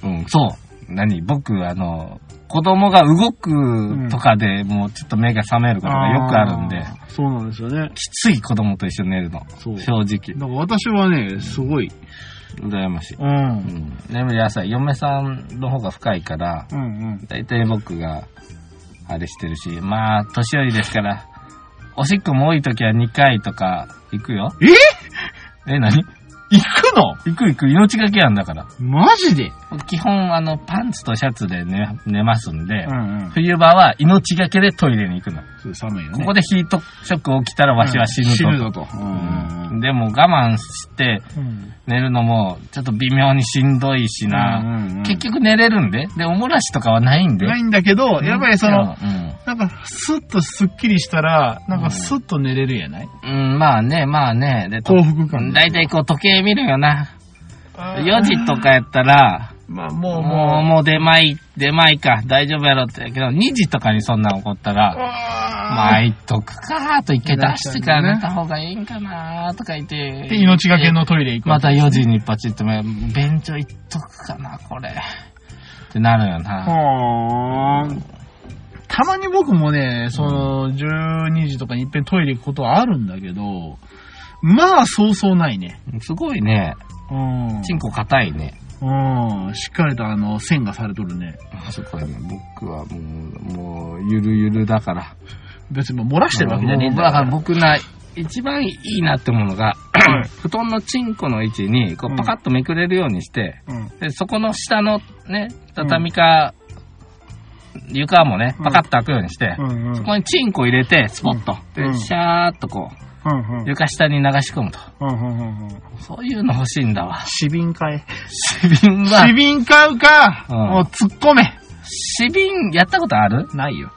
うん、そう。何僕、あの、子供が動くとかでもうちょっと目が覚めることがよくあるんで、ーそうなんですよね。きつい子供と一緒に寝るの。そう。正直。だから私はね、すごい。羨ましい。う。うんん。眠り浅い。嫁さんの方が深いから、うんうん。だいたい僕が、あれしてるし、まあ、年寄りですから、おしっこも多い時は2回とか行くよ。え？え、何？行くの？行く行く、命がけやんだから。マジで？基本、あの、パンツとシャツで寝、寝ますんで、んうん。冬場は命がけでトイレに行くの。そう寒いよね。ここでヒートショック起きたらわしは死ぬと。死ぬぞと。うんでも我慢してうん。寝るのもちょっと微妙にしんどいしな。な結局寝れるんで。で、おもらしとかはないんで。ないんだけど、やっぱりその、うん、なんか、スッとスッキリしたら、なんかスッと寝れるやない？うん、まあね、まあね。で、と幸福感。だいたいこう時計見るよな。あー4時とかやったら、まあ、もう、もう、ももう出前、出前か、大丈夫やろって。けど、2時とかにそんなん起こったう、ら、あ巻いとくかーと一回出してから寝た方がいいんかなーとか言って。で、命がけのトイレ行く。また4時にパチッと目、便所行っとくかな、これ。ってなるよな。はーん。たまに僕もね、その、12時とかにいっぺんトイレ行くことはあるんだけど、まあ、そうそうないね。すごいね。うん。チンコ硬いね。うん。しっかりとあの、線がされとるね。そこはね、僕はもう、もう、ゆるゆるだから。別にもう漏らしてるわけじゃねえんだだから僕な、一番いいなって思うのが、布団のチンコの位置に、こうんう、パカッとめくれるようにして、うん。で、そこの下のね、畳か、床もね、パカッと開くようにして、うんうん。そこにチンコ入れて、スポッと。で、うんシャーっとこうんうんう、床下に流し込むと。そういうの欲しいんだわ。死瓶買え。死瓶は死、瓶買うか、うんもう突っ込め。死瓶やったことある？ないよ。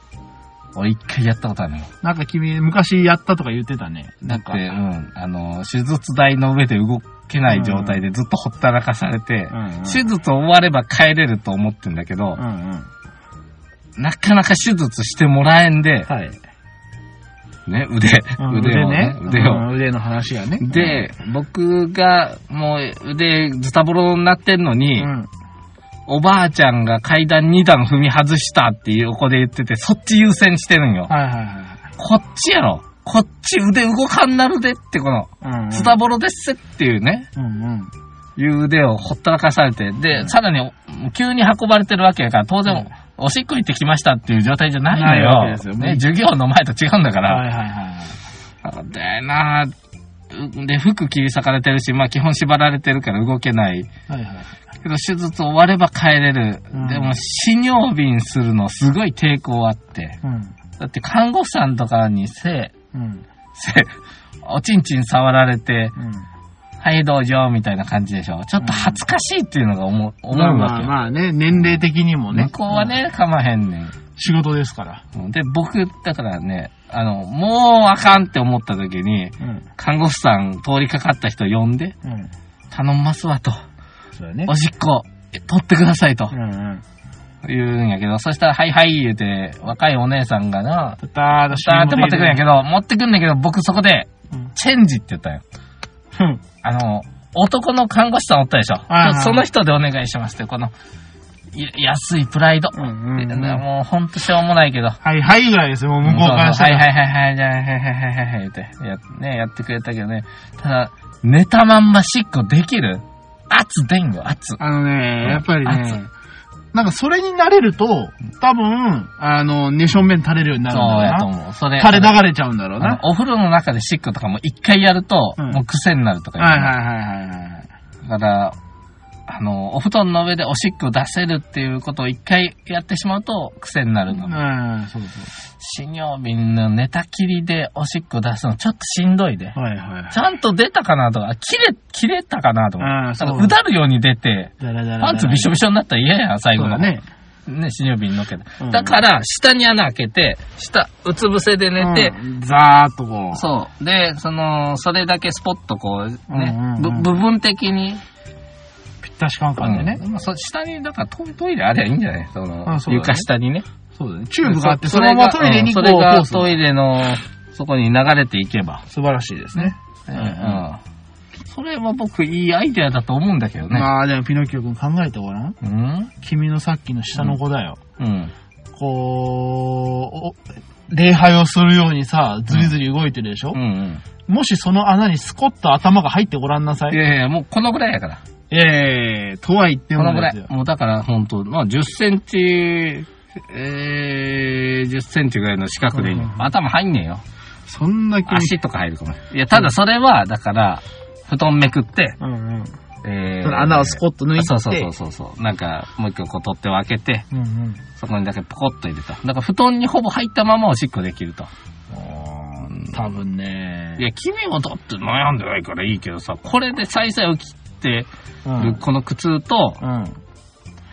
俺一回やったことあるの。なんか君、昔やったとか言ってたね。だって、うん、あの、手術台の上で動けない状態でずっとほったらかされて、うんうん手術終われば帰れると思ってんだけどう、んうん。なかなか手術してもらえんで、はい。ね、腕、うん腕をね、腕を。うん腕の話がね。で、僕がもう腕ズタボロになってんのうに、ん。おばあちゃんが階段2段踏み外したっていう横で言ってて、そっち優先してるんよ。はいはいはい。こっちやろ。こっち腕動かんなるでって、この。ズタボロですっていうね、うんうん。いう腕をほったらかされて、で、さらに、急に運ばれてるわけやから、当然、うんおしっこ行ってきましたっていう状態じゃないのよ。ですよね、授業の前と違うんだから。はいはいはい。でなぁ、で、服切り裂かれてるし、まあ基本縛られてるから動けない。はいはい。けど手術終われば帰れる。うんでも、死尿便するのすごい抵抗あって。うん。だって看護婦さんとかにせ、うん。せ、おちんちん触られて、うん。はいどうぞ、みたいな感じでしょ。ちょっと恥ずかしいっていうのが思う、思うまあまわけまあね、年齢的にもね。向こうはね、かまへんねん。仕事ですから。で、僕、だからね、あの、もうあかんって思った時に、うん。看護婦さん通りかかった人呼んで、うん。頼んますわと。そうだねお。しっこ、取ってくださいとうんうん。言うんやけど、そしたら、はいはい言うて、若いお姉さんがな、たたーとスターって持ってくんやけど、持ってくんだけど、僕そこで、うんチェンジって言ったよ。うん。あの、男の看護師さんおったでしょ？はいはいその人でお願いしますって、この、い安いプライド。うんうんうんでもうほんとしょうもないけど。はいはいぐらいですよ、もう向こうからしたら。はいはいはいはい、じゃあ、はいはいはいはいはい、言って、や、ね、やってくれたけどね。ただ、寝たまんましっこできる？圧出んよ、圧。あのね、やっぱり熱ね、なんかそれになれると、多分、あの、寝正面垂れるようになるんだそうろうな。やと思う。それ。垂れ流れちゃうんだろうな。お風呂の中でしっことかも一回やると、うんもう癖になるとかいはいはいはいはい。だから、あの、お布団の上でおしっこ出せるっていうことを一回やってしまうと癖になるの。うん、そうそ死尿瓶の寝たきりでおしっこ出すのちょっとしんどいで。う。はいはい。ちゃんと出たかなとか、切れ、切れたかなとか。ああ、だそうだるように出て、だらだらだらパンツびしょびしょになったら嫌やん、最後の。ね。ね、死尿瓶のっけて。うんだから、下に穴開けて、下、うつ伏せで寝て、うんザーっとこう。そう。で、その、それだけスポッとこう、ね、うんうんうんぶ部分的に、ぴったしカンカンでね。うんまあ、そ下に、だからトトイレあればいいんじゃない？その、あそね床下にね。そうだね。チューブがあって、そそのままトイレにこうそれが。トイレの、そこに流れていけば。素晴らしいですね。うんうんそれは僕いいアイデアだと思うんだけどね。まあでもピノキオ君考えてごらん。うん？君のさっきの下の子だよ。うん。こう、お礼拝をするようにさ、ずりずり動いてるでしょ？う、んうん。もしその穴にスコッと頭が入ってごらんなさい。いやいや、もうこのぐらいやから。ええとは言ってこのぐらい。。もうだから本当まあ10センチ、えー、10センチぐらいの四角でいいのうん頭入んねえよ。そんな。足とか入るかも。いや、ただそれは、だから、布団めくって、うんうん。えその穴をスコッと抜いてそうそうそうそうそう。なんか、もう一個こう取って分けて、うんうん。そこにだけポコッと入れた。だから布団にほぼ入ったままおしっこできると。多分ねい。や、君もだって悩んでないからいいけどさ、これで再々起きてうんるこの苦痛と、うん。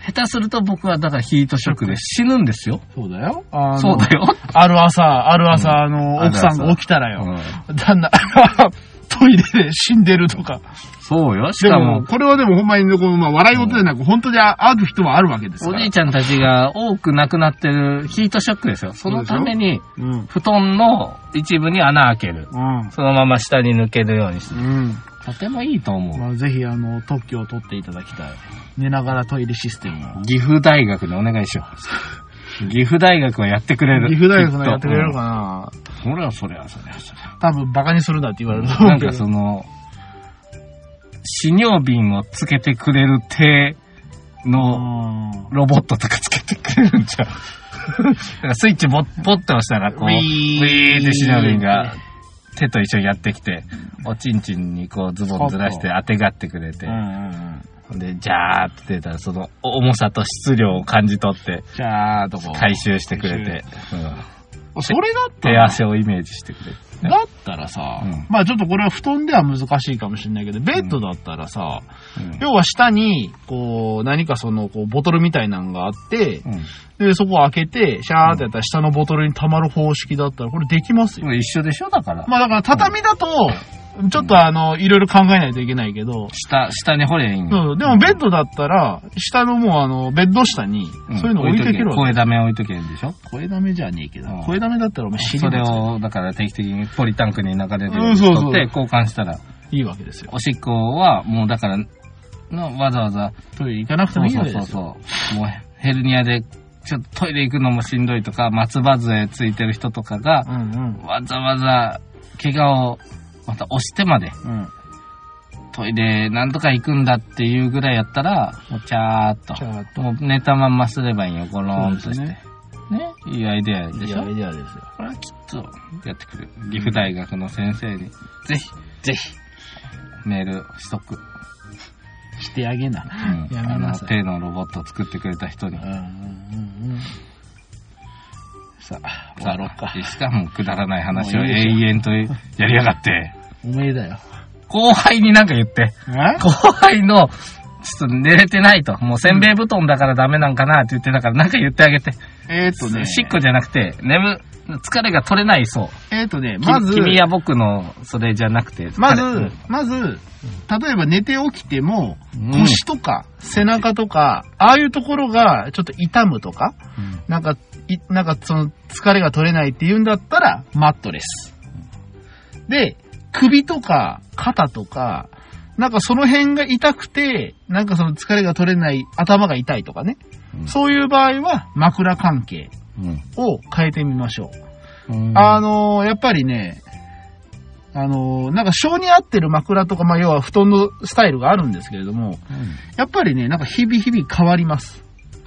下手すると僕はだからヒートショックで死ぬんですよ。そうだよ。あのそうだよ。ある朝、ある朝、うんあの、奥さんが起きたらよ。うん旦那、トイレで死んでるとか。そうよ。しでも、かも、これはでもほんまに、この、まあ、笑い事でなく、本当にあある人はあるわけですから。おじいちゃんたちが多く亡くなってるヒートショックですよ。そのために、うん。布団の一部に穴開ける。うん。そのまま下に抜けるようにする。うん。とてもいいと思う。まあ、ぜひ、あの、特許を取っていただきたい。寝ながらトイレシステムを。岐阜大学にお願いしよう。岐阜大学はやってくれる。岐阜大学のやってくれるかなそりゃそりゃそりゃそりゃ。多分、バカにするなって言われるとなん思うけど。かその、死尿瓶をつけてくれる手のうロボットとかつけてくれるんじゃ ん。だからスイッチボッ、ポッと押したらこう、ウィーって死尿瓶が手と一緒にやってきて、おちんちんにこうズボンずらして当てがってくれてん。う、んうんうん。で、ジャーって出たらその重さと質量を感じ取ってじゃあ、とこ。回収してくれて、それだったら、足をイメージしてくれる。だったらさ、うんまあちょっとこれは布団では難しいかもしれないけど、ベッドだったらさ、うん要は下に、こう、何かその、こう、ボトルみたいなのがあって、うんで、そこを開けて、シャーってやったら下のボトルに溜まる方式だったら、これできますよ。一緒でしょだから。まあだから畳だと、ちょっとあの、いろいろ考えないといけないけど、下、下に掘ればいいんそうでもベッドだったら、下のもうあの、ベッド下に、そういうの置いていけるわけ。声ダメ置いとけるんでしょ？声ダメじゃねえけど。うん、声ダメだったらお前死それぬを、だから定期的にポリタンクに流れるようにうんそうそう取って交換したら、いいわけですよ。おしっこはもうだから、のわざわざ、トイレ行かなくてもいいそうそうわけですよ。そうそう、もうヘルニアでちょっとトイレ行くのもしんどいとか、松葉杖ついてる人とかが。わざわざ怪我をまた押してまで、うん。トイレなんとか行くんだっていうぐらいやったら、もうチャーっと。ちゃーっと。もう寝たまんますればいいよ、ゴローンとして。ねね？いいアイデアいでしょ？やアイデアですよ。これはきっとやってくれる。岐阜大学の先生に、ぜひ、ぜひ、メールしとく。してあげな。うん。あの、やめなさい。手のロボットを作ってくれた人にうん。うんうんうん。さあ、終わろうかい。いですかもうくだらない話を永遠とやりやがって。おめえだよ。後輩になんか言って。え？後輩の、ちょっと寝れてないと。もうせんべい布団だからダメなんかなって言ってたから、なんか言ってあげて。えーっとね。しっこじゃなくて、眠、疲れが取れないそう。えーっとね、きまず、君や僕のそれじゃなくて。まず彼、まず、例えば寝て起きても、うん腰とか背中とか、ああいうところがちょっと痛むとか、うんなんか、いなんかその疲れが取れないっていうんだったら、マットレス。で、首とか肩とか、なんかその辺が痛くて、なんかその疲れが取れない頭が痛いとかね。うんそういう場合は枕関係うんを変えてみましょう。うんあのーやっぱりね、あのーなんか性に合ってる枕とか、まあ要は布団のスタイルがあるんですけれども、うんやっぱりね、なんか日々日々変わります。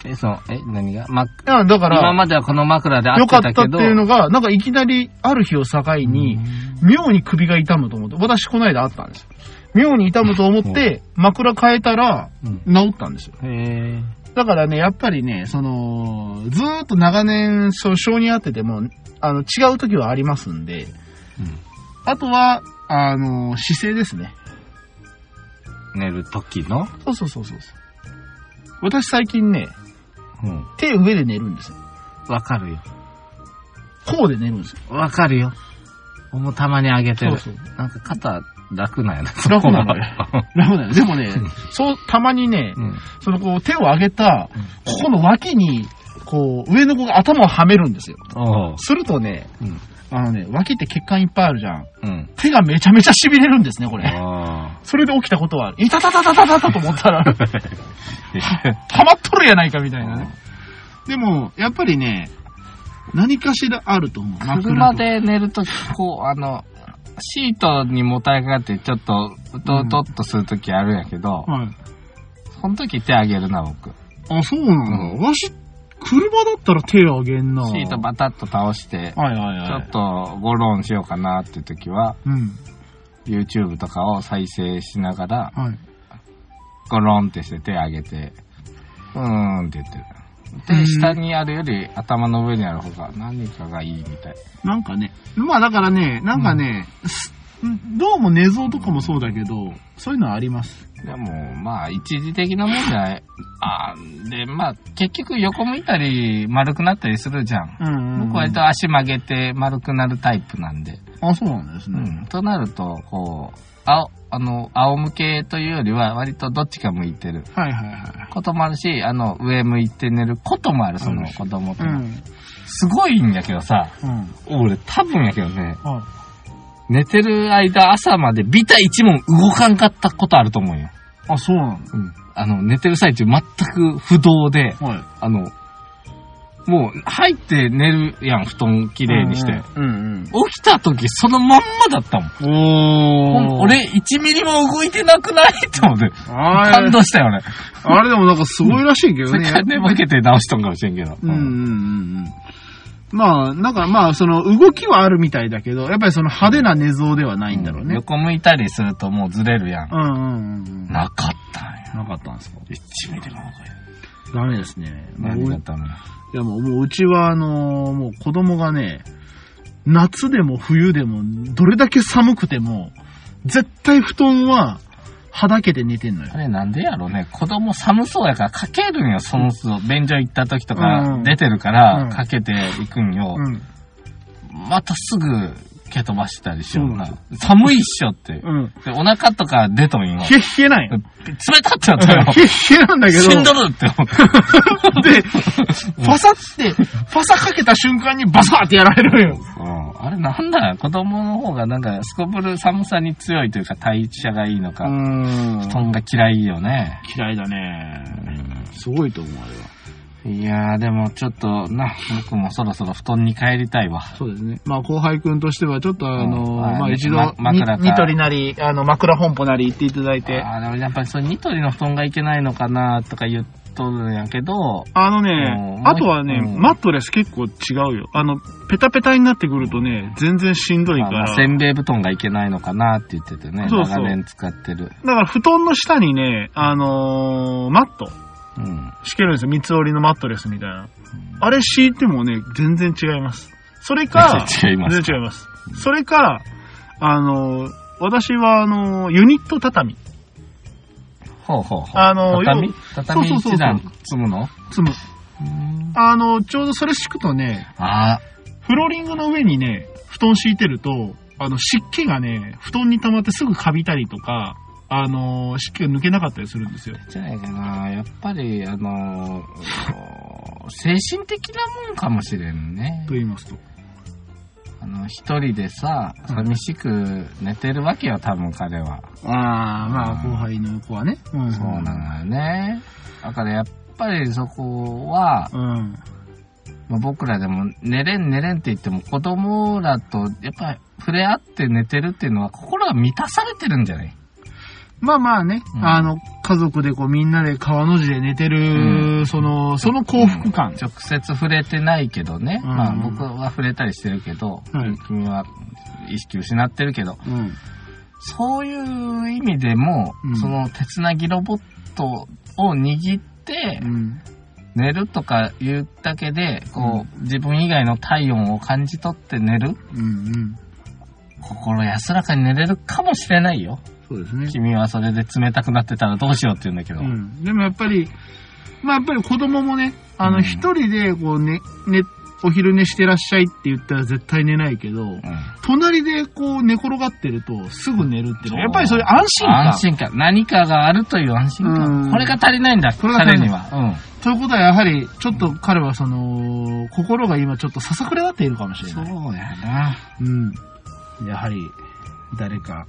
え、そう、え、何が？ま、だから、今まではこの枕で合っ良かったっててたけど。いうのが、なんかいきなりある日を境に、妙に首が痛むと思って、私この間あったんですよ。妙に痛むと思って、枕変えたら、うん治ったんですよ。へだからね、やっぱりね、その、ずーっと長年、そう、性に合ってても、あの、違う時はありますんで、あとは、あの、姿勢ですね。ー寝る時の？そうそうそうそう。私最近ね、うん。手上で寝るんですよ。わかるよ。こうで寝るんですよ。わかるよ。もうたまに上げてる。そうそうなんか肩楽なんやな。楽なのよ楽だよ。でもね、そう、たまにね、うん。そのこう手を上げた、ここの脇に、こう、上の子が頭をはめるんですよ。するとね、うん。あのね、脇って血管いっぱいあるじゃん。うん。手がめちゃめちゃ痺れるんですね、これ。あそれで起きたことはある。いたたたたたたたと思ったら、はまっとるやないかみたいなね。でも、やっぱりね、何かしらあると思う。枕車とで寝るとき、こう、あの、シートにもたれかかってちょっと、うとうとっとするときあるんやけど、はい。その時手あげるな、僕。あ、そうなんだ。わし、車だったら手あげんな。シートバタッと倒して、はいはいはい。ちょっとゴロンしようかなっていう時は、うん。YouTube とかを再生しながら、はい。ゴロンってして手あげて、うーんって言ってる。で、うん下にあるより頭の上にある方が何かがいいみたい。なんかね、まあだからね、なんかね、すどうも寝相とかもそうだけど、そういうのはあります？でも、まあ、一時的なもんじゃない。あーで、まあ、結局横向いたり丸くなったりするじゃん。うん僕割と足曲げて丸くなるタイプなんで。あ、そうなんですね。うん。となると、こう、青、あの、仰向けというよりは割とどっちか向いてるはいはいはい。こともあるし、あの、上向いて寝ることもある、その子供との。うん。すごいんやけどさ、うん。俺多分やけどね、は寝てる間朝までビタ一問動かんかったことあると思うよ。い。あ、そうなんだ。うん。あの、寝てる最中全く不動で、はい。あの、もう入って寝るやん、布団きれいにして。うん起きた時そのまんまだったもん。うん。おー。俺1ミリも動いてなくないって思って。あ感動したよね。あれでもなんかすごいらしいけどね。それから寝ぼけて直しとんかもしれんけど。うんうんうんうん。まあ、なんかまあ、その動きはあるみたいだけど、やっぱりその派手な寝相ではないんだろうね。横向いたりするともうずれるやん。うんうんうんうん。なかったんよ。なかったんですか？1ミリもダメですね。何だったの？いやもう、もううちはあのーもう子供がね、夏でも冬でも、どれだけ寒くても、絶対布団は、はだけて寝てんのよあ。れなんでやろね。子供寒そうやからかけるんよ、その都度。便所行った時とかうん出てるかうんらかけていくんよ。うん。またすぐ蹴飛ばしたりしような。寒いっしょって。うん。で、お腹とか出とんよ。冷え冷えない。冷たってなったよ。冷え冷えなんだけど。死んどるって思って。で、ファサって、ファサかけた瞬間にバサーってやられるよ。うんあれなんだよ子供の方がなんかすこぶる寒さに強いというか代謝がいいのか、ん布団が嫌いよね。嫌いだね。すごいと思う、あれは。いやーでもちょっとな、僕もそろそろ布団に帰りたいわ。そうですね。まあ、後輩くんとしては、ちょっとあの、うんまあ、一度、ま枕かにニトリなり、あの、枕本舗なり行っていただいて、あーでもやっぱりそれニトリの布団がいけないのかなとか言っとるんやけど、あのうね、んあとはね、うんマットレス結構違うよ。あの、ペタペタになってくるとね、全然しんどいかまあまら。あせんべい布団がいけないのかなって言っててね、そうそう長年使ってる。だから布団の下にね、あのーマットうん。敷けるん。ですよ。三つ折りのマットレスみたいな。あれ敷いてもね、全然違います。それか、全然違います全然違います。それか、あの私はあのユニット畳、ほうほうほう。あの畳畳一段積むの積む。あの、ちょうどそれ敷くとね、あフローリングの上にね、布団敷いてると、あの、湿気がね、布団に溜まってすぐカビたりとか、あの、湿気が抜けなかったりするんですよ。じゃないかな。やっぱり、あのー、精神的なもんかもしれんねと。言いますと。あの、一人でさ、寂しく寝てるわけよ、多分彼は。ああ、まあ、うん後輩の子はね。うんそうなのよね。だからやっぱりそこは、うん。まあ、僕らでも寝れん寝れんって言っても子供らとやっぱり触れ合って寝てるっていうのは心が満たされてるんじゃない？まあまあね、うんあの、家族でこうみんなで川の字で寝てる、うんその、その幸福感。直接触れてないけどね。うんまあ僕は触れたりしてるけど、はい君は意識失ってるけど、うん。そういう意味でも、うんその手つなぎロボットを握ってうん。寝るとか言うだけで、こう、自分以外の体温を感じ取って寝るうんうん。心安らかに寝れるかもしれないよ。そうですね。君はそれで冷たくなってたらどうしようって言うんだけど。うん。でもやっぱり、まあやっぱり子供もね、あの、うん一人でこうね、ね、お昼寝してらっしゃいって言ったら絶対寝ないけど、うん隣でこう寝転がってるとすぐ寝るっていうのは、やっぱりそういう安心感。安心感。何かがあるという安心うん感。これが足りないんだ、これが足りない彼には。ということはやはり、ちょっと彼はその、心が今ちょっとささくれ立っているかもしうん。れない。そうやな。うん。やはり、誰か。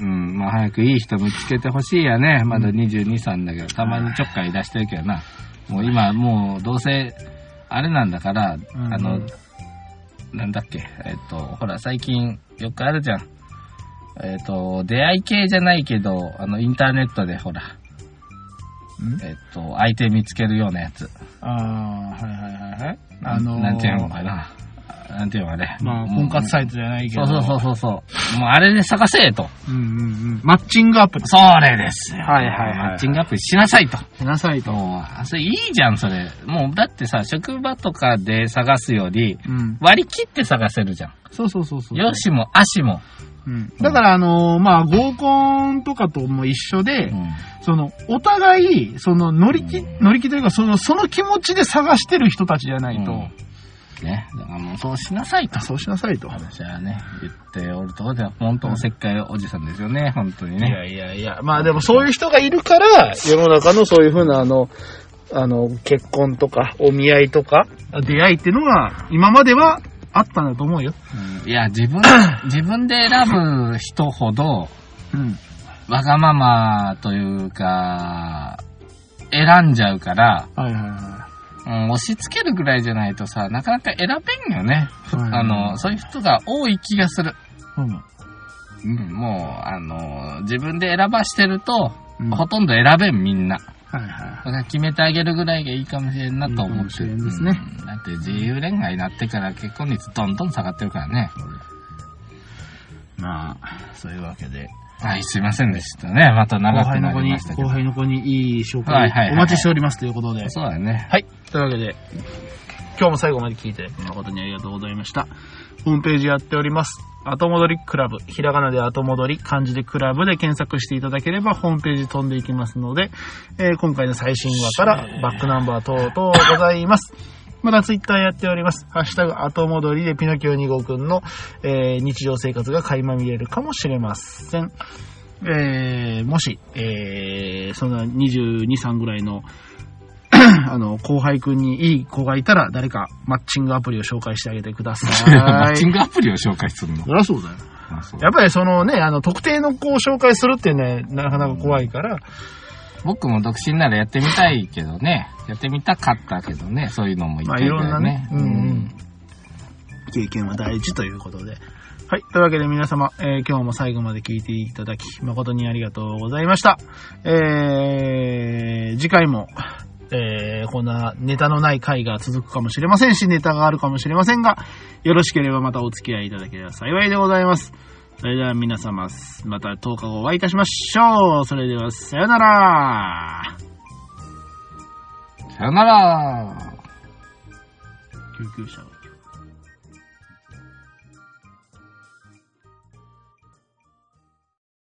うん。まあ早くいい人見つけてほしいやね。まだ22、3だけど、たまにちょっかい出してるけどな。もう今、もうどうせ、あれなんだから、うんあの、なんだっけ、えっと、ほら、最近よくあるじゃん。えっと、出会い系じゃないけど、あの、インターネットでほら、えっと、相手見つけるようなやつ。ああ、はいはいはいはい。なあのーなんていうのかな。なんていうのかね。まあ、婚活サイトじゃないけど。そうそうそうそう。もうあれで探せと。うんうんうん。マッチングアプリ。それですよ。はいはいはいマッチングアプリしなさいと。しなさいと。それいいじゃん、それ。もう、だってさ、職場とかで探すより、うん。割り切って探せるじゃん。そうそうそうそう。よしも、足も。うん。だから、あのーまあ、合コンとかとも一緒で、うんその、お互い、その、乗り気、乗り気というか、その、その気持ちで探してる人たちじゃないと、うんね。だからもうそうしなさいと。そうしなさいと。私はね、言っておるところでは、本当おせっかいおじさんですよね、本当にいね。やいやいや、まあでもそういう人がいるから、世の中のそういうふうな、あの、あの、結婚とか、お見合いとか、出会いっていうのが、今まではあったんだと思うよ。うんいや、自分、自分で選ぶ人ほど、うん。わがままというか、選んじゃうから、はいはいはうん、押し付けるぐらいじゃないとさ、なかなか選べんよね。はいあの、そういう人が多い気がする。い。うん。うん、もう、あの、自分で選ばしてると、うんほとんど選べん、みんな。はいはい。だから決めてあげるぐらいがいいかもしれんなと思ってる。んですねうんだって自由恋愛になってから結婚率どんどん下がってるからね。まあ、そういうわけで。はい、すいませんでしたね。また後長く輩の子になりました、けど。後輩の子にいい紹はいはいはい介お待ちしておりますということで。そうだね。はい。というわけで、今日も最後まで聞いて誠にありがとうございました。ホームページやっております。後戻りクラブ。ひらがなで後戻り、漢字でクラブで検索していただければホームページ飛んでいきますので、えー今回の最新話からバックナンバー等々ございます。まだツイッターやっております。ハッシュタグ後戻りでピノキオ2号くんの、えー日常生活が垣間見れるかもしれません。えーもし、えーそんな22、3ぐらいの あの、後輩くんにいい子がいたら、誰かマッチングアプリを紹介してあげてください。マッチングアプリを紹介するの？そりゃそうだよ。やっぱりそのね、あの、特定の子を紹介するってね、なかなか怖いから、僕も独身ならやってみたいけどね。やってみたかったけどね。そういうのも一まあ回いろんなね、うんうん。経験は大事ということで。はい。というわけで皆様、えー今日も最後まで聞いていただき、誠にありがとうございました。えー、次回も、えー、こんなネタのない回が続くかもしれませんし、ネタがあるかもしれませんが、よろしければまたお付き合いいただければ幸いでございます。それでは皆様、また10日後お会いいたしましょう。それでは、さよなら。さよなら。救急車を